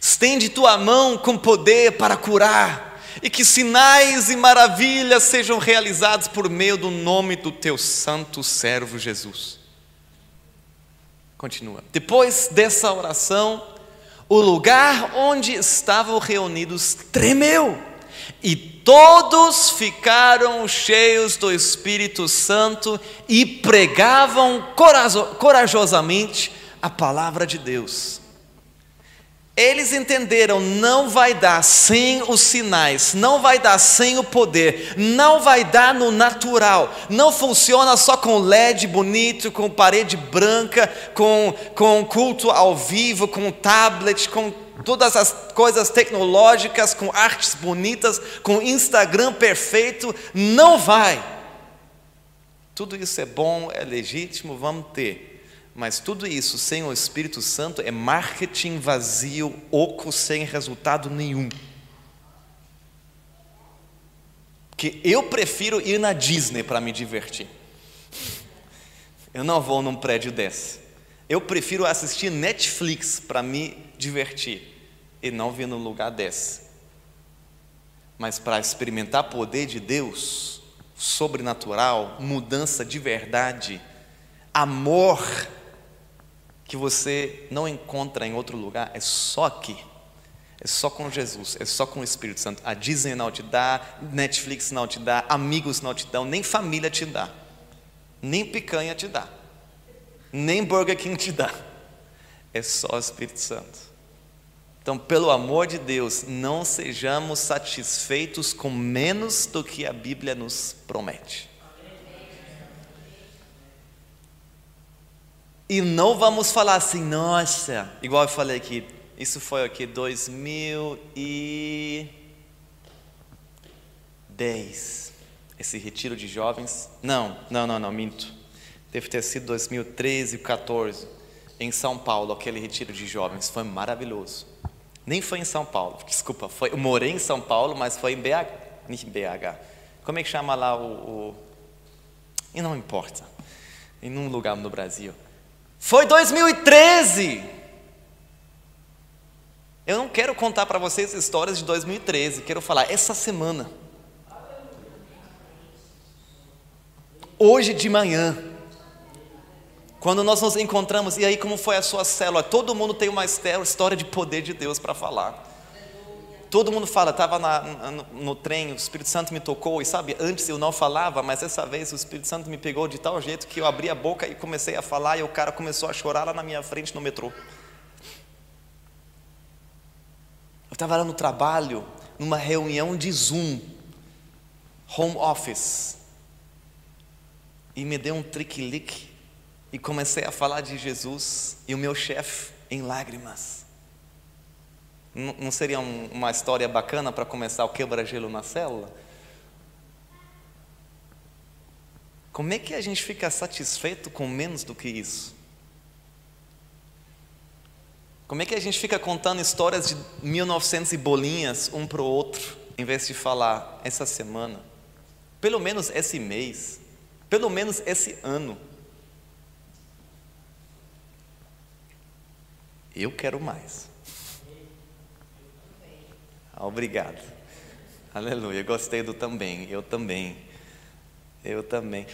Estende tua mão com poder para curar e que sinais e maravilhas sejam realizados por meio do nome do teu santo servo Jesus. Continua. Depois dessa oração, o lugar onde estavam reunidos tremeu, e todos ficaram cheios do Espírito Santo e pregavam corajosamente a palavra de Deus. Eles entenderam, não vai dar sem os sinais, não vai dar sem o poder, não vai dar no natural, não funciona só com LED bonito, com parede branca, com, com culto ao vivo, com tablet, com todas as coisas tecnológicas, com artes bonitas, com Instagram perfeito, não vai. Tudo isso é bom, é legítimo, vamos ter. Mas tudo isso sem o Espírito Santo é marketing vazio, oco, sem resultado nenhum. Que eu prefiro ir na Disney para me divertir. Eu não vou num prédio desse. Eu prefiro assistir Netflix para me divertir e não vir num lugar desse. Mas para experimentar poder de Deus, sobrenatural, mudança de verdade, amor que você não encontra em outro lugar, é só aqui. É só com Jesus, é só com o Espírito Santo. A Disney não te dá, Netflix não te dá, amigos não te dão, nem família te dá, nem picanha te dá, nem Burger King te dá. É só o Espírito Santo. Então, pelo amor de Deus, não sejamos satisfeitos com menos do que a Bíblia nos promete. E não vamos falar assim, nossa, igual eu falei aqui, isso foi aqui 2010, esse retiro de jovens. Não, não, não, não, minto. Deve ter sido 2013, 14, em São Paulo, aquele retiro de jovens. Foi maravilhoso. Nem foi em São Paulo, desculpa, foi, eu morei em São Paulo, mas foi em BH, em BH. Como é que chama lá o, o... E não importa, em um lugar no Brasil. Foi 2013. Eu não quero contar para vocês histórias de 2013, quero falar essa semana. Hoje de manhã, quando nós nos encontramos, e aí como foi a sua célula? Todo mundo tem uma história de poder de Deus para falar. Todo mundo fala, estava no, no trem, o Espírito Santo me tocou, e sabe, antes eu não falava, mas essa vez o Espírito Santo me pegou de tal jeito que eu abri a boca e comecei a falar, e o cara começou a chorar lá na minha frente no metrô. estava lá no trabalho, numa reunião de Zoom, home office, e me deu um triquilique e comecei a falar de Jesus e o meu chefe em lágrimas. Não seria um- uma história bacana para começar o quebra-gelo na célula? Como é que a gente fica satisfeito com menos do que isso? Como é que a gente fica contando histórias de 1900 e bolinhas um para o outro, em vez de falar essa semana, pelo menos esse mês, pelo menos esse ano? Eu quero mais. Obrigado. Aleluia. Gostei do também. Eu também. Eu também.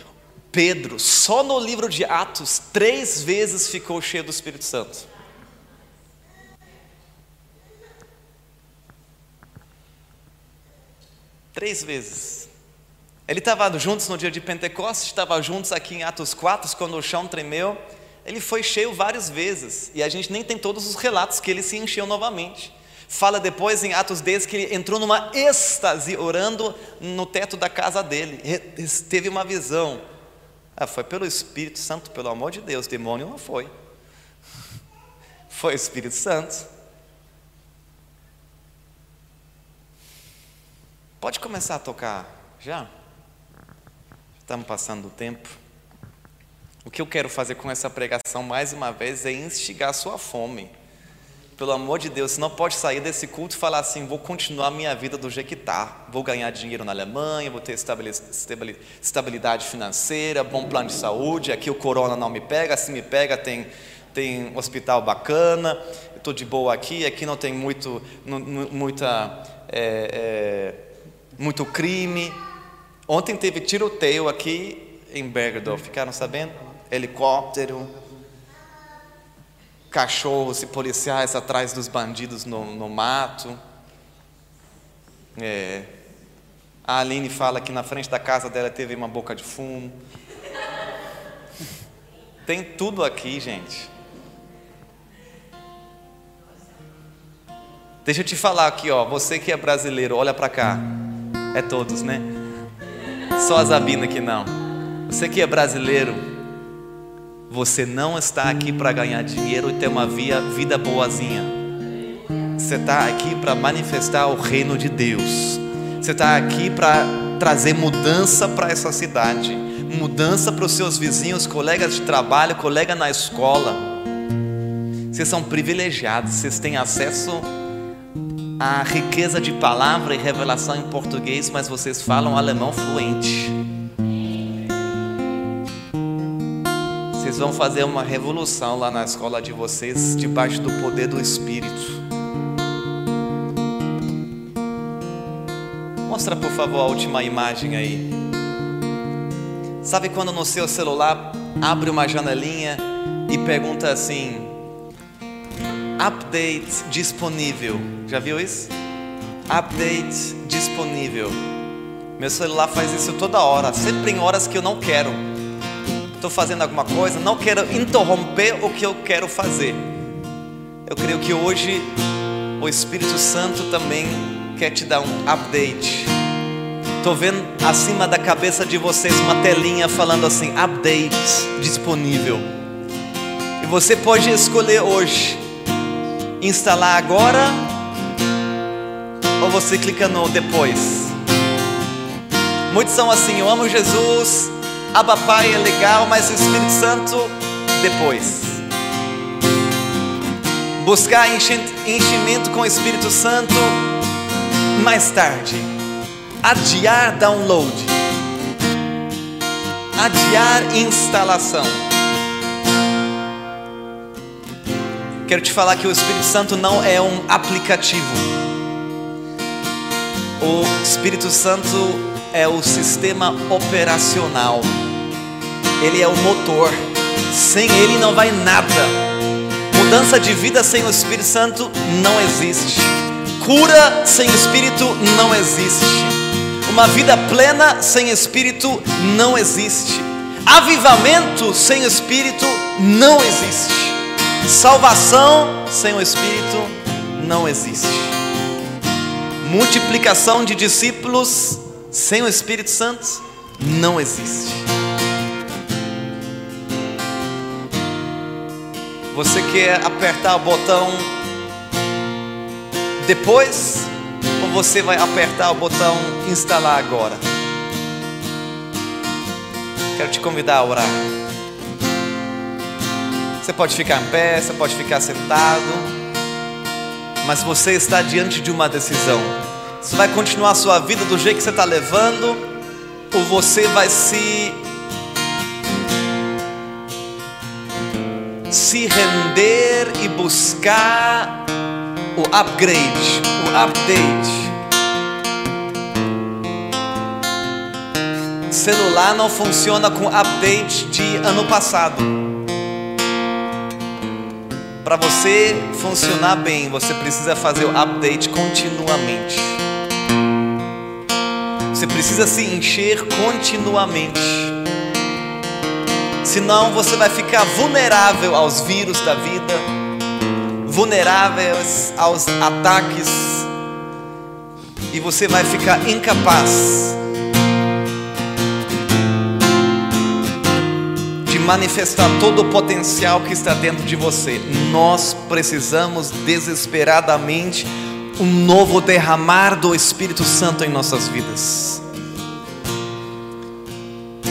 Pedro, só no livro de Atos, três vezes ficou cheio do Espírito Santo. Três vezes. Ele estava juntos no dia de Pentecostes, estava juntos aqui em Atos 4, quando o chão tremeu. Ele foi cheio várias vezes, e a gente nem tem todos os relatos que ele se encheu novamente. Fala depois em Atos 10 que ele entrou numa êxtase orando no teto da casa dele. Teve uma visão. Ah, foi pelo Espírito Santo, pelo amor de Deus, demônio não foi. Foi o Espírito Santo. Pode começar a tocar já? Estamos passando o tempo. O que eu quero fazer com essa pregação mais uma vez é instigar a sua fome. Pelo amor de Deus, você não pode sair desse culto e falar assim: vou continuar a minha vida do jeito que está. Vou ganhar dinheiro na Alemanha, vou ter estabili- estabili- estabilidade financeira, bom plano de saúde. Aqui o corona não me pega, se me pega, tem, tem hospital bacana. Estou de boa aqui, aqui não tem muito, muita, é, é, muito crime. Ontem teve tiroteio aqui em Bergedorf, ficaram sabendo? Helicóptero, cachorros e policiais atrás dos bandidos no, no mato. É. A Aline fala que na frente da casa dela teve uma boca de fumo. Tem tudo aqui, gente. Deixa eu te falar aqui, ó. Você que é brasileiro, olha pra cá. É todos, né? Só a Zabina que não. Você que é brasileiro, você não está aqui para ganhar dinheiro e ter uma via, vida boazinha. Você está aqui para manifestar o reino de Deus. Você está aqui para trazer mudança para essa cidade, mudança para os seus vizinhos, colegas de trabalho, colega na escola. Vocês são privilegiados, vocês têm acesso à riqueza de palavra e revelação em português, mas vocês falam alemão fluente. Vocês vão fazer uma revolução lá na escola de vocês, debaixo do poder do Espírito. Mostra, por favor, a última imagem aí. Sabe quando no seu celular abre uma janelinha e pergunta assim: Update disponível. Já viu isso? Update disponível. Meu celular faz isso toda hora, sempre em horas que eu não quero estou fazendo alguma coisa, não quero interromper o que eu quero fazer. Eu creio que hoje o Espírito Santo também quer te dar um update. Estou vendo acima da cabeça de vocês uma telinha falando assim: update disponível. E você pode escolher hoje instalar agora ou você clica no depois. Muitos são assim: eu amo Jesus, Abba Pai é legal, mas o Espírito Santo depois. Buscar enchimento com o Espírito Santo mais tarde. Adiar download. Adiar instalação. Quero te falar que o Espírito Santo não é um aplicativo. O Espírito Santo é o sistema operacional. Ele é o motor. Sem ele não vai nada. Mudança de vida sem o Espírito Santo não existe. Cura sem Espírito não existe. Uma vida plena sem Espírito não existe. Avivamento sem Espírito não existe. Salvação sem o Espírito não existe. Multiplicação de discípulos sem o Espírito Santo não existe. Você quer apertar o botão depois ou você vai apertar o botão instalar agora? Quero te convidar a orar. Você pode ficar em pé, você pode ficar sentado, mas você está diante de uma decisão. Você vai continuar a sua vida do jeito que você está levando, ou você vai se se render e buscar o upgrade, o update. Celular não funciona com update de ano passado. Para você funcionar bem, você precisa fazer o update continuamente. Você precisa se encher continuamente. Senão você vai ficar vulnerável aos vírus da vida, vulnerável aos ataques, e você vai ficar incapaz de manifestar todo o potencial que está dentro de você. Nós precisamos desesperadamente um novo derramar do Espírito Santo em nossas vidas.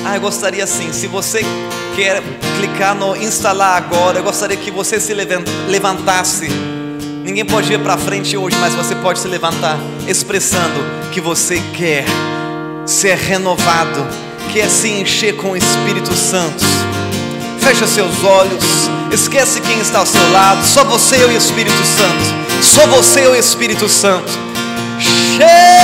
Ah, eu gostaria assim, se você quer clicar no instalar agora, eu gostaria que você se levan- levantasse. Ninguém pode ir para frente hoje, mas você pode se levantar, expressando que você quer ser renovado, quer se encher com o Espírito Santo. Fecha seus olhos, esquece quem está ao seu lado, só você e o Espírito Santo. Só você e o Espírito Santo. Cheia.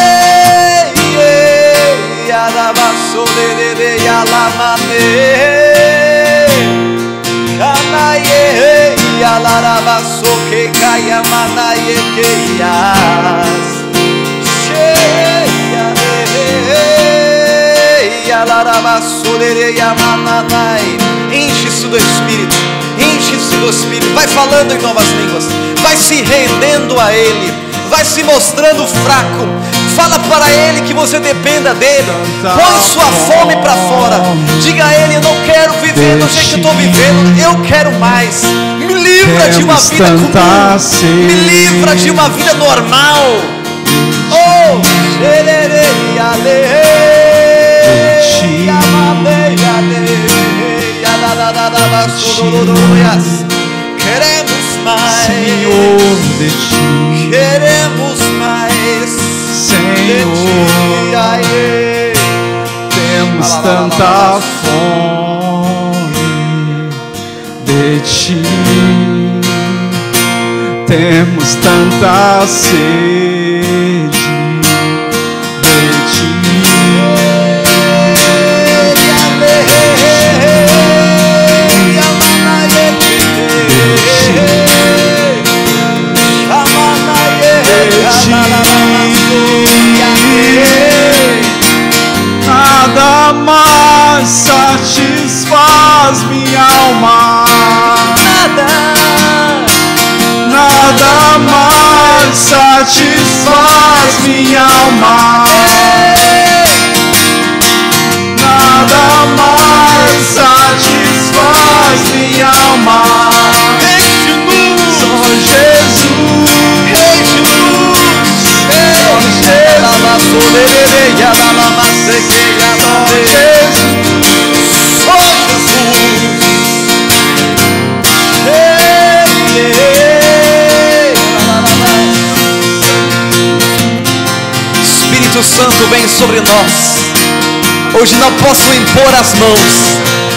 Canaie e alarabaçoque caia manaie queias. Cheia de e alarabaçourere e amananai. Enche-se do Espírito, enche-se do Espírito. Vai falando em novas línguas, vai se rendendo a Ele, vai se mostrando fraco. Fala para Ele que você dependa dele. Põe sua fome para fora. Diga a Ele: Eu não quero viver do jeito que eu estou vivendo. Eu quero mais. Me livra de uma vida comum. Me livra de uma vida normal. Oh, xerere, ale, ti. Queremos mais. Senhor de ti, Queremos mais. Senhor, de ti. Temos tanta fome de ti, temos tanta sede mais satisfaz minha alma. Nada mais satisfaz minha alma. Nada mais satisfaz minha alma. Só Jesus. Só Jesus. Santo vem sobre nós. Hoje não posso impor as mãos,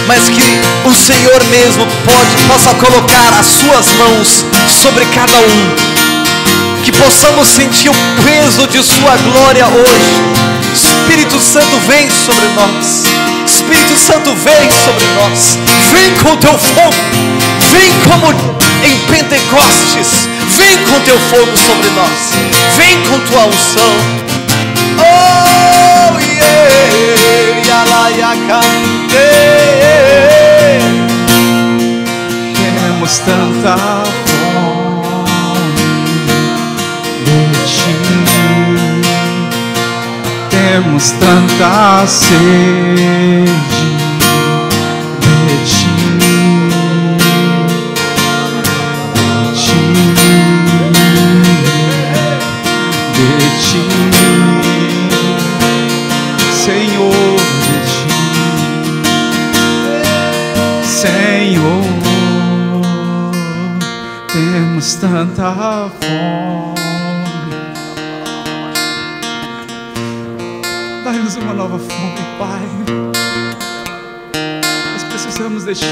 mas que o Senhor mesmo pode possa colocar as suas mãos sobre cada um. Que possamos sentir o peso de sua glória hoje. Espírito Santo vem sobre nós. Espírito Santo vem sobre nós. Vem com teu fogo. Vem como em Pentecostes. Vem com teu fogo sobre nós. Vem com tua unção. Oh, yeah, yala, yakante. Temos tanta fome de ti. temos tanta sede fome. Dai-nos uma nova fome, Pai. Nós precisamos de Ti.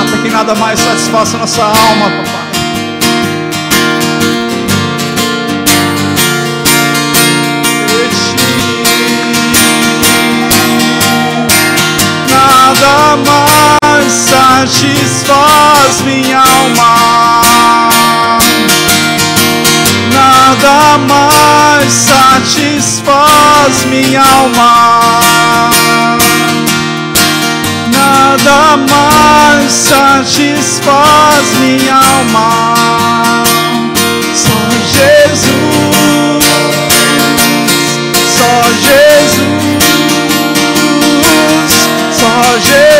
Até que nada mais satisfaça nossa alma, papai. Nada mais satisfaz minha alma nada mais satisfaz minha alma. Nada mais satisfaz minha alma. Só Jesus, só Jesus, só Jesus,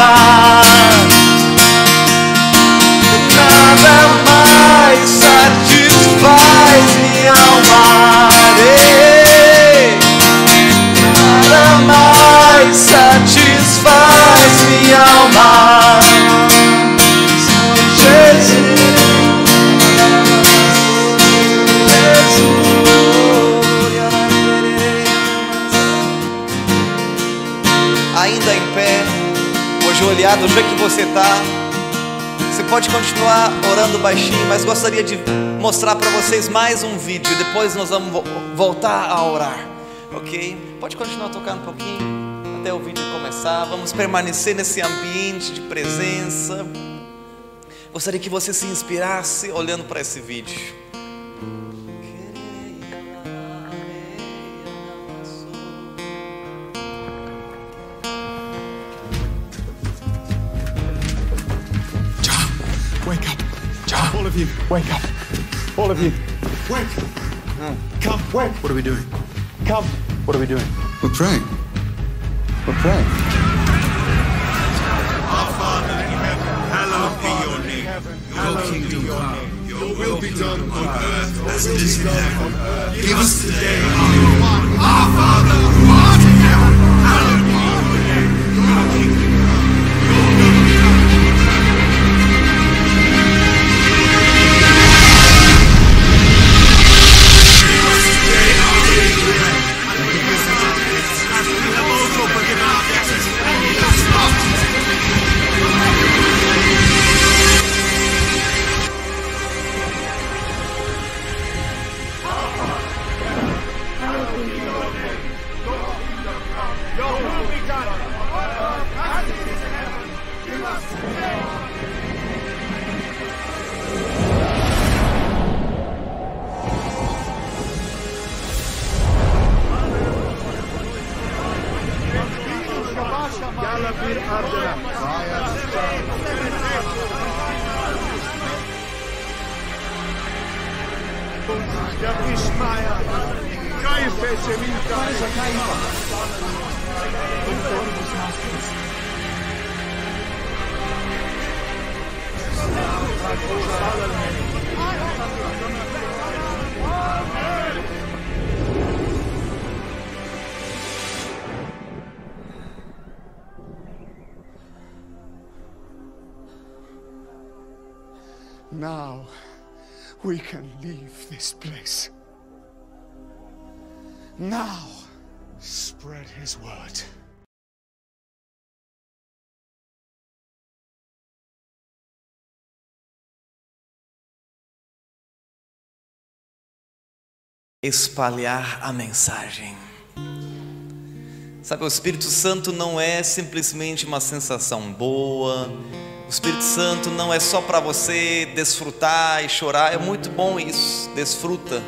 alma. Nada mais satisfaz minha alma. Nada mais satisfaz minha alma. Ajoelhado, do jeito que você está. Você pode continuar orando baixinho, mas gostaria de mostrar para vocês mais um vídeo. Depois nós vamos vo- voltar a orar, ok? Pode continuar tocando um pouquinho até o vídeo começar. Vamos permanecer nesse ambiente de presença. Gostaria que você se inspirasse olhando para esse vídeo. All of you, wake up. All of you, wake. Come, wake. What are we doing? Come. What are we doing? We're praying. We're praying. Hallowed be your name. Your kingdom come. Your will be done on earth as it is in heaven. Give us today our Our Father espalhar a mensagem. Sabe, o Espírito Santo não é simplesmente uma sensação boa. O Espírito Santo não é só para você desfrutar e chorar. É muito bom isso, desfruta.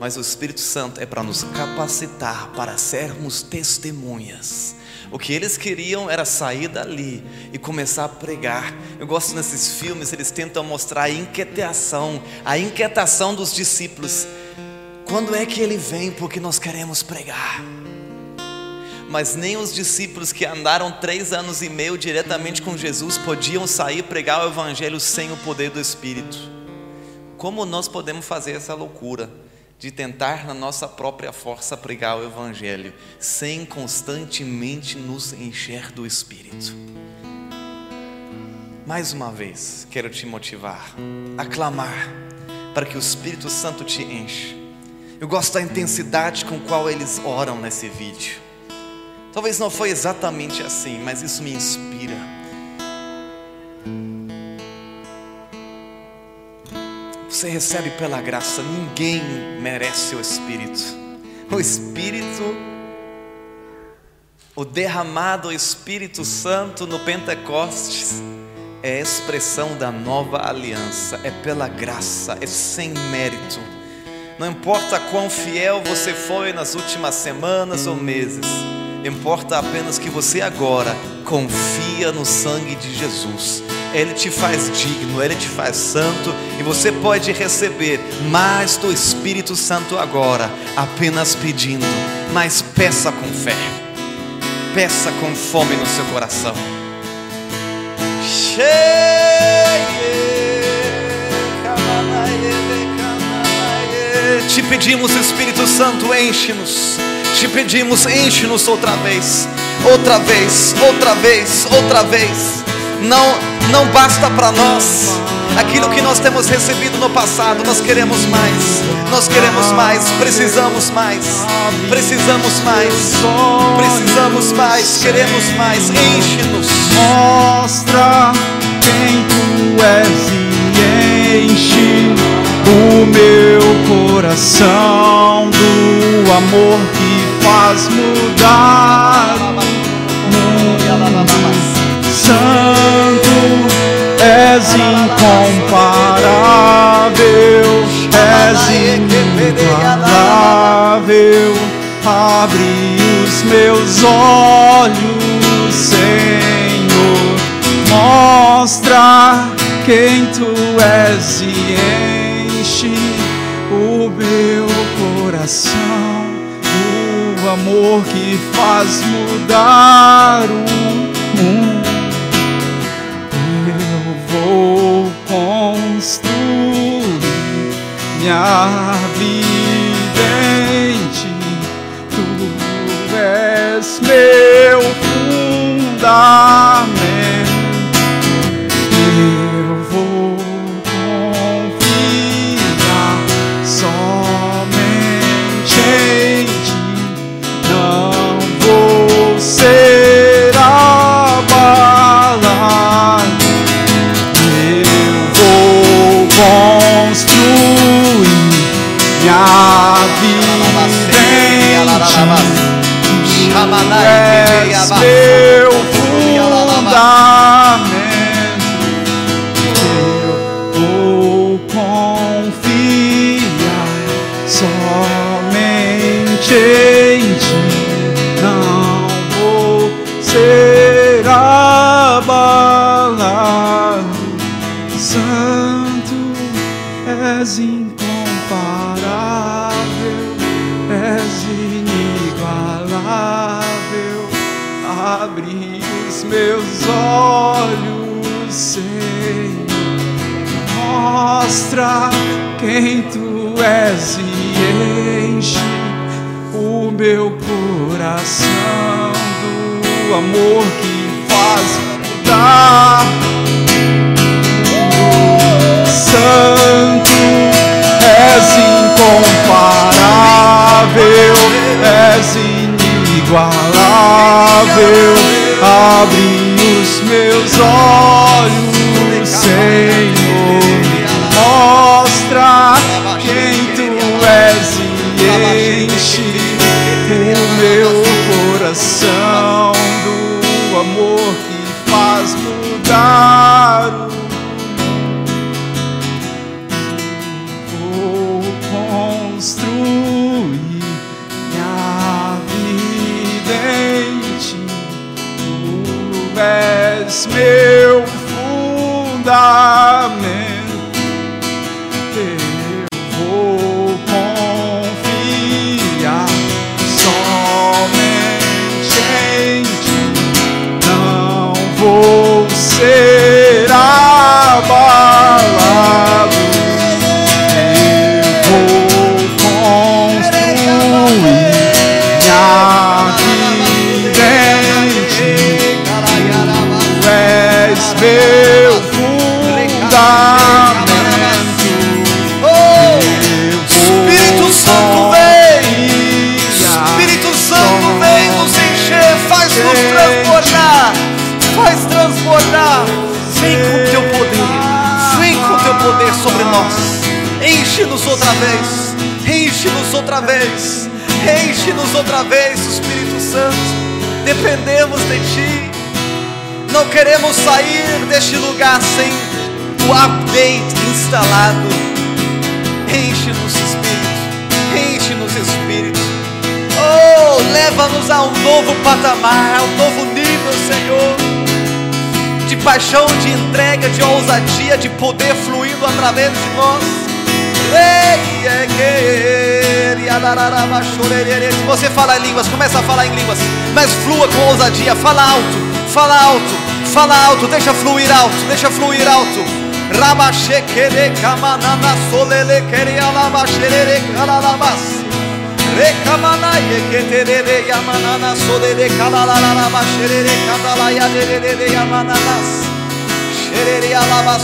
mas o Espírito Santo é para nos capacitar para sermos testemunhas. O que eles queriam era sair dali e começar a pregar. Eu gosto nesses filmes, eles tentam mostrar a inquietação, a inquietação dos discípulos. Quando é que ele vem? Porque nós queremos pregar. Mas nem os discípulos que andaram três anos e meio diretamente com Jesus podiam sair pregar o Evangelho sem o poder do Espírito. Como nós podemos fazer essa loucura? de tentar na nossa própria força pregar o Evangelho, sem constantemente nos encher do Espírito. Mais uma vez, quero te motivar a clamar para que o Espírito Santo te enche. Eu gosto da intensidade com qual eles oram nesse vídeo. Talvez não foi exatamente assim, mas isso me inspira. Você recebe pela graça, ninguém merece o Espírito. O Espírito, o derramado Espírito Santo no Pentecostes, é expressão da nova aliança, é pela graça, é sem mérito. Não importa quão fiel você foi nas últimas semanas ou meses, importa apenas que você agora confia no sangue de Jesus. Ele te faz digno, Ele te faz santo e você pode receber mais do Espírito Santo agora, apenas pedindo, mas peça com fé, peça com fome no seu coração. Te pedimos, Espírito Santo, enche-nos. Te pedimos, enche-nos outra vez, outra vez, outra vez, outra vez. Não, não basta para nós aquilo que nós temos recebido no passado. Nós queremos mais, nós queremos mais, precisamos mais, precisamos mais, precisamos mais, queremos mais. Enche-nos. Mostra quem tu és e enche o meu coração do amor que faz mudar. Santo és incomparável, és inigualável. Abre os meus olhos, Senhor, mostra quem tu és e o meu coração do amor que faz mudar o mundo. Eu vou construir minha vida Abre os meus olhos, Senhor. Enche-nos outra vez, Espírito Santo. Dependemos de ti. Não queremos sair deste lugar sem o update instalado. Enche-nos, Espírito, enche-nos, Espírito. Oh, leva-nos a um novo patamar, a um novo nível, Senhor. De paixão, de entrega, de ousadia, de poder fluindo através de nós. Ei, Se você falar em línguas, começa a falar em línguas, mas flua com ousadia, fala alto, fala alto, fala alto, deixa fluir alto, deixa fluir alto. Rabashekere kamanana solele kere alabasherere kalalabas. Rekamana yeketerere yamanana solele kalalalaba şerere kadala yaderere yamananas. Şerere alaba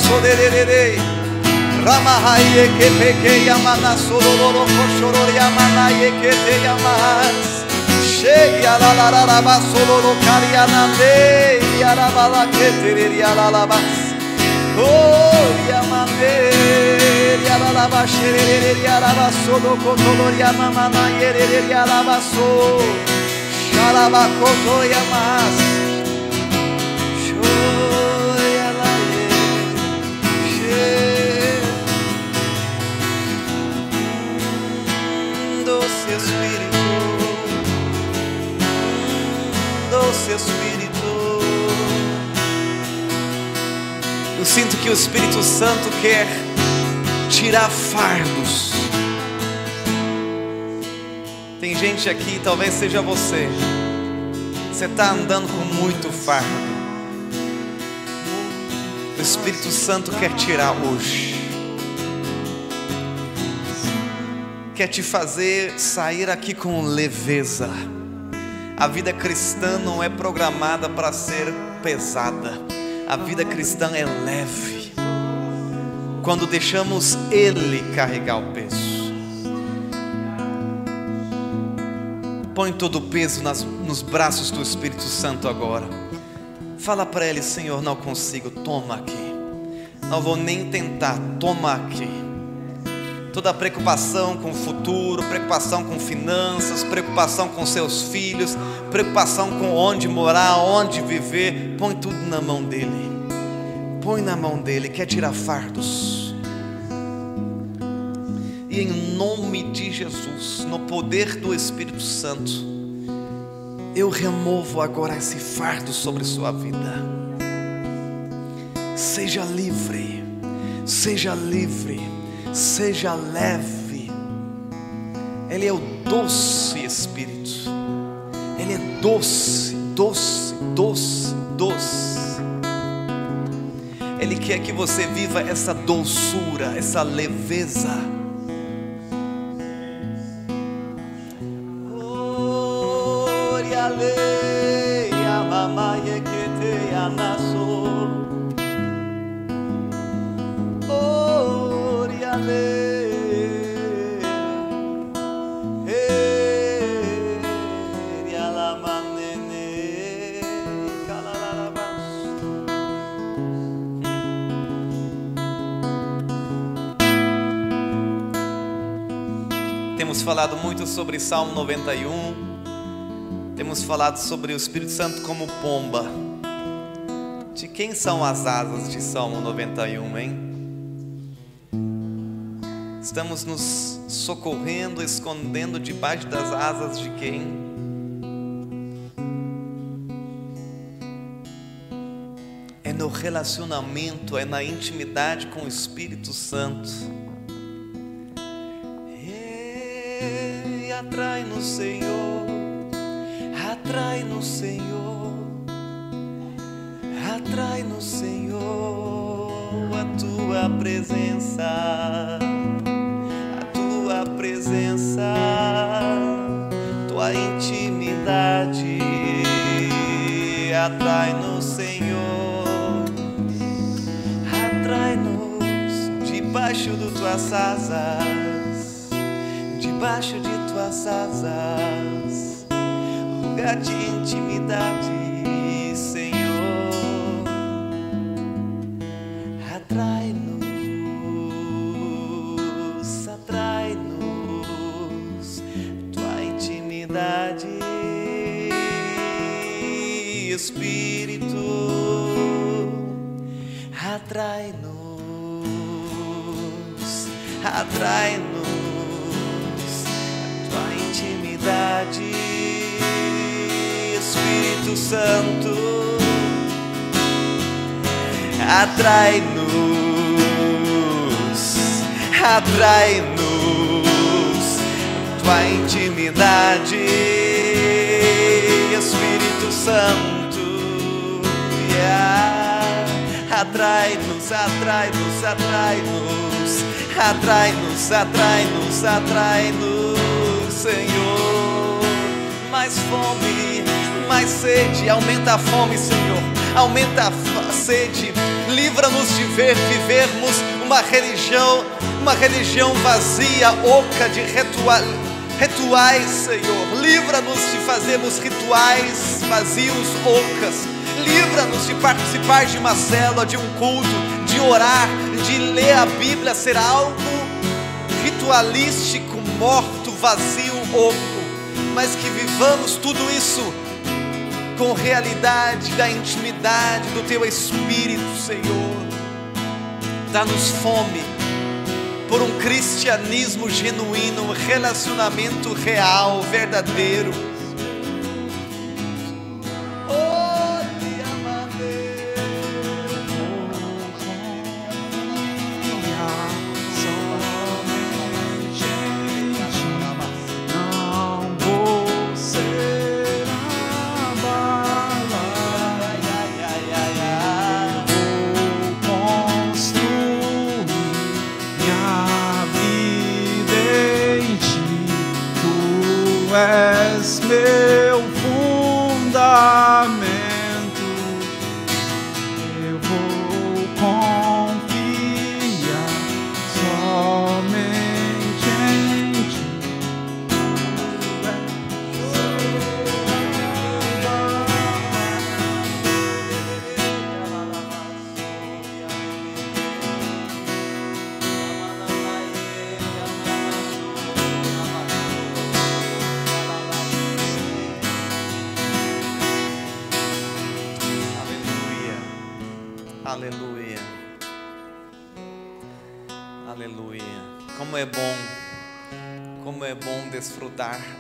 solerere. Rama yekepeke yamana sololoro koşoror yamana yekete yamaz. Şey yalalaraba sololo karyanande yarabala keterir yalalabas. Oh yamande yaralaba şererer yaraba solo kotolor yamamana yererer yaraba so. Şaraba koto yamaz. Doce Espírito. Eu sinto que o Espírito Santo quer tirar fardos. Tem gente aqui, talvez seja você. Você está andando com muito fardo. O Espírito Santo quer tirar hoje. Quer te fazer sair aqui com leveza. A vida cristã não é programada para ser pesada. A vida cristã é leve. Quando deixamos Ele carregar o peso. Põe todo o peso nas- nos braços do Espírito Santo agora. Fala para Ele, Senhor, não consigo, toma aqui. Não vou nem tentar, toma aqui. Toda preocupação com o futuro, preocupação com finanças, preocupação com seus filhos, preocupação com onde morar, onde viver, põe tudo na mão dele. Põe na mão dele, quer tirar fardos. E em nome de Jesus, no poder do Espírito Santo, eu removo agora esse fardo sobre sua vida. Seja livre, seja livre, seja leve. Ele é o doce Espírito, Ele é doce, doce, doce, doce. Ele quer que você viva essa doçura, essa leveza. Oriale, amamaye kete falado muito sobre Salmo 91. Temos falado sobre o Espírito Santo como pomba. De quem são as asas de Salmo 91, hein? Estamos nos socorrendo, escondendo debaixo das asas de quem? É relacionamento, é na intimidade com o Espírito Santo. Atrai no Senhor, atrai no Senhor, atrai no Senhor a tua presença, a tua presença, tua intimidade, atrai no Senhor, atrai-nos debaixo de tuas asas, debaixo de tuas asas, lugar de intimidade, Senhor. Atrai-nos, atrai-nos, tua intimidade, Espírito, atrai-nos, atrai-nos, Espírito Santo atrai-nos, atrai-nos, tua intimidade, Espírito Santo, yeah. atrai-nos, atrai-nos, atrai-nos, atrai-nos, atrai-nos, atrai-nos, Senhor, mais fome, mais sede, aumenta a fome, Senhor, aumenta a sede, livra-nos de ver, vivermos uma religião, uma religião vazia, oca de ritual, rituais, Senhor, livra-nos de fazermos rituais vazios, ocas, livra-nos de participar de uma célula, de um culto, de orar, de ler a Bíblia, ser algo ritualístico, morto, vazio, oco, mas que vivamos tudo isso com realidade da intimidade do teu Espírito, Senhor. Dá-nos fome por um cristianismo genuíno, um relacionamento real, verdadeiro.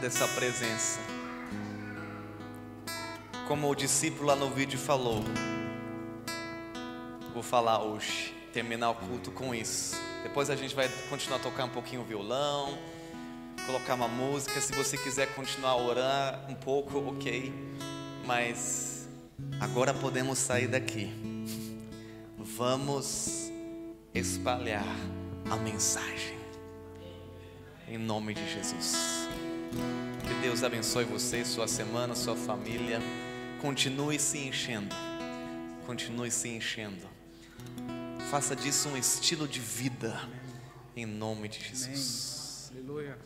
Dessa presença. Como o discípulo lá no vídeo falou, vou falar hoje, terminar o culto com isso. Depois a gente vai continuar a tocar um pouquinho o violão, colocar uma música. Se você quiser continuar a orar um pouco, ok. Mas agora podemos sair daqui. Vamos espalhar a mensagem. Em nome de Jesus. Que Deus abençoe você, sua semana, sua família. Continue se enchendo. Continue se enchendo. Faça disso um estilo de vida. Em nome de Jesus. Aleluia.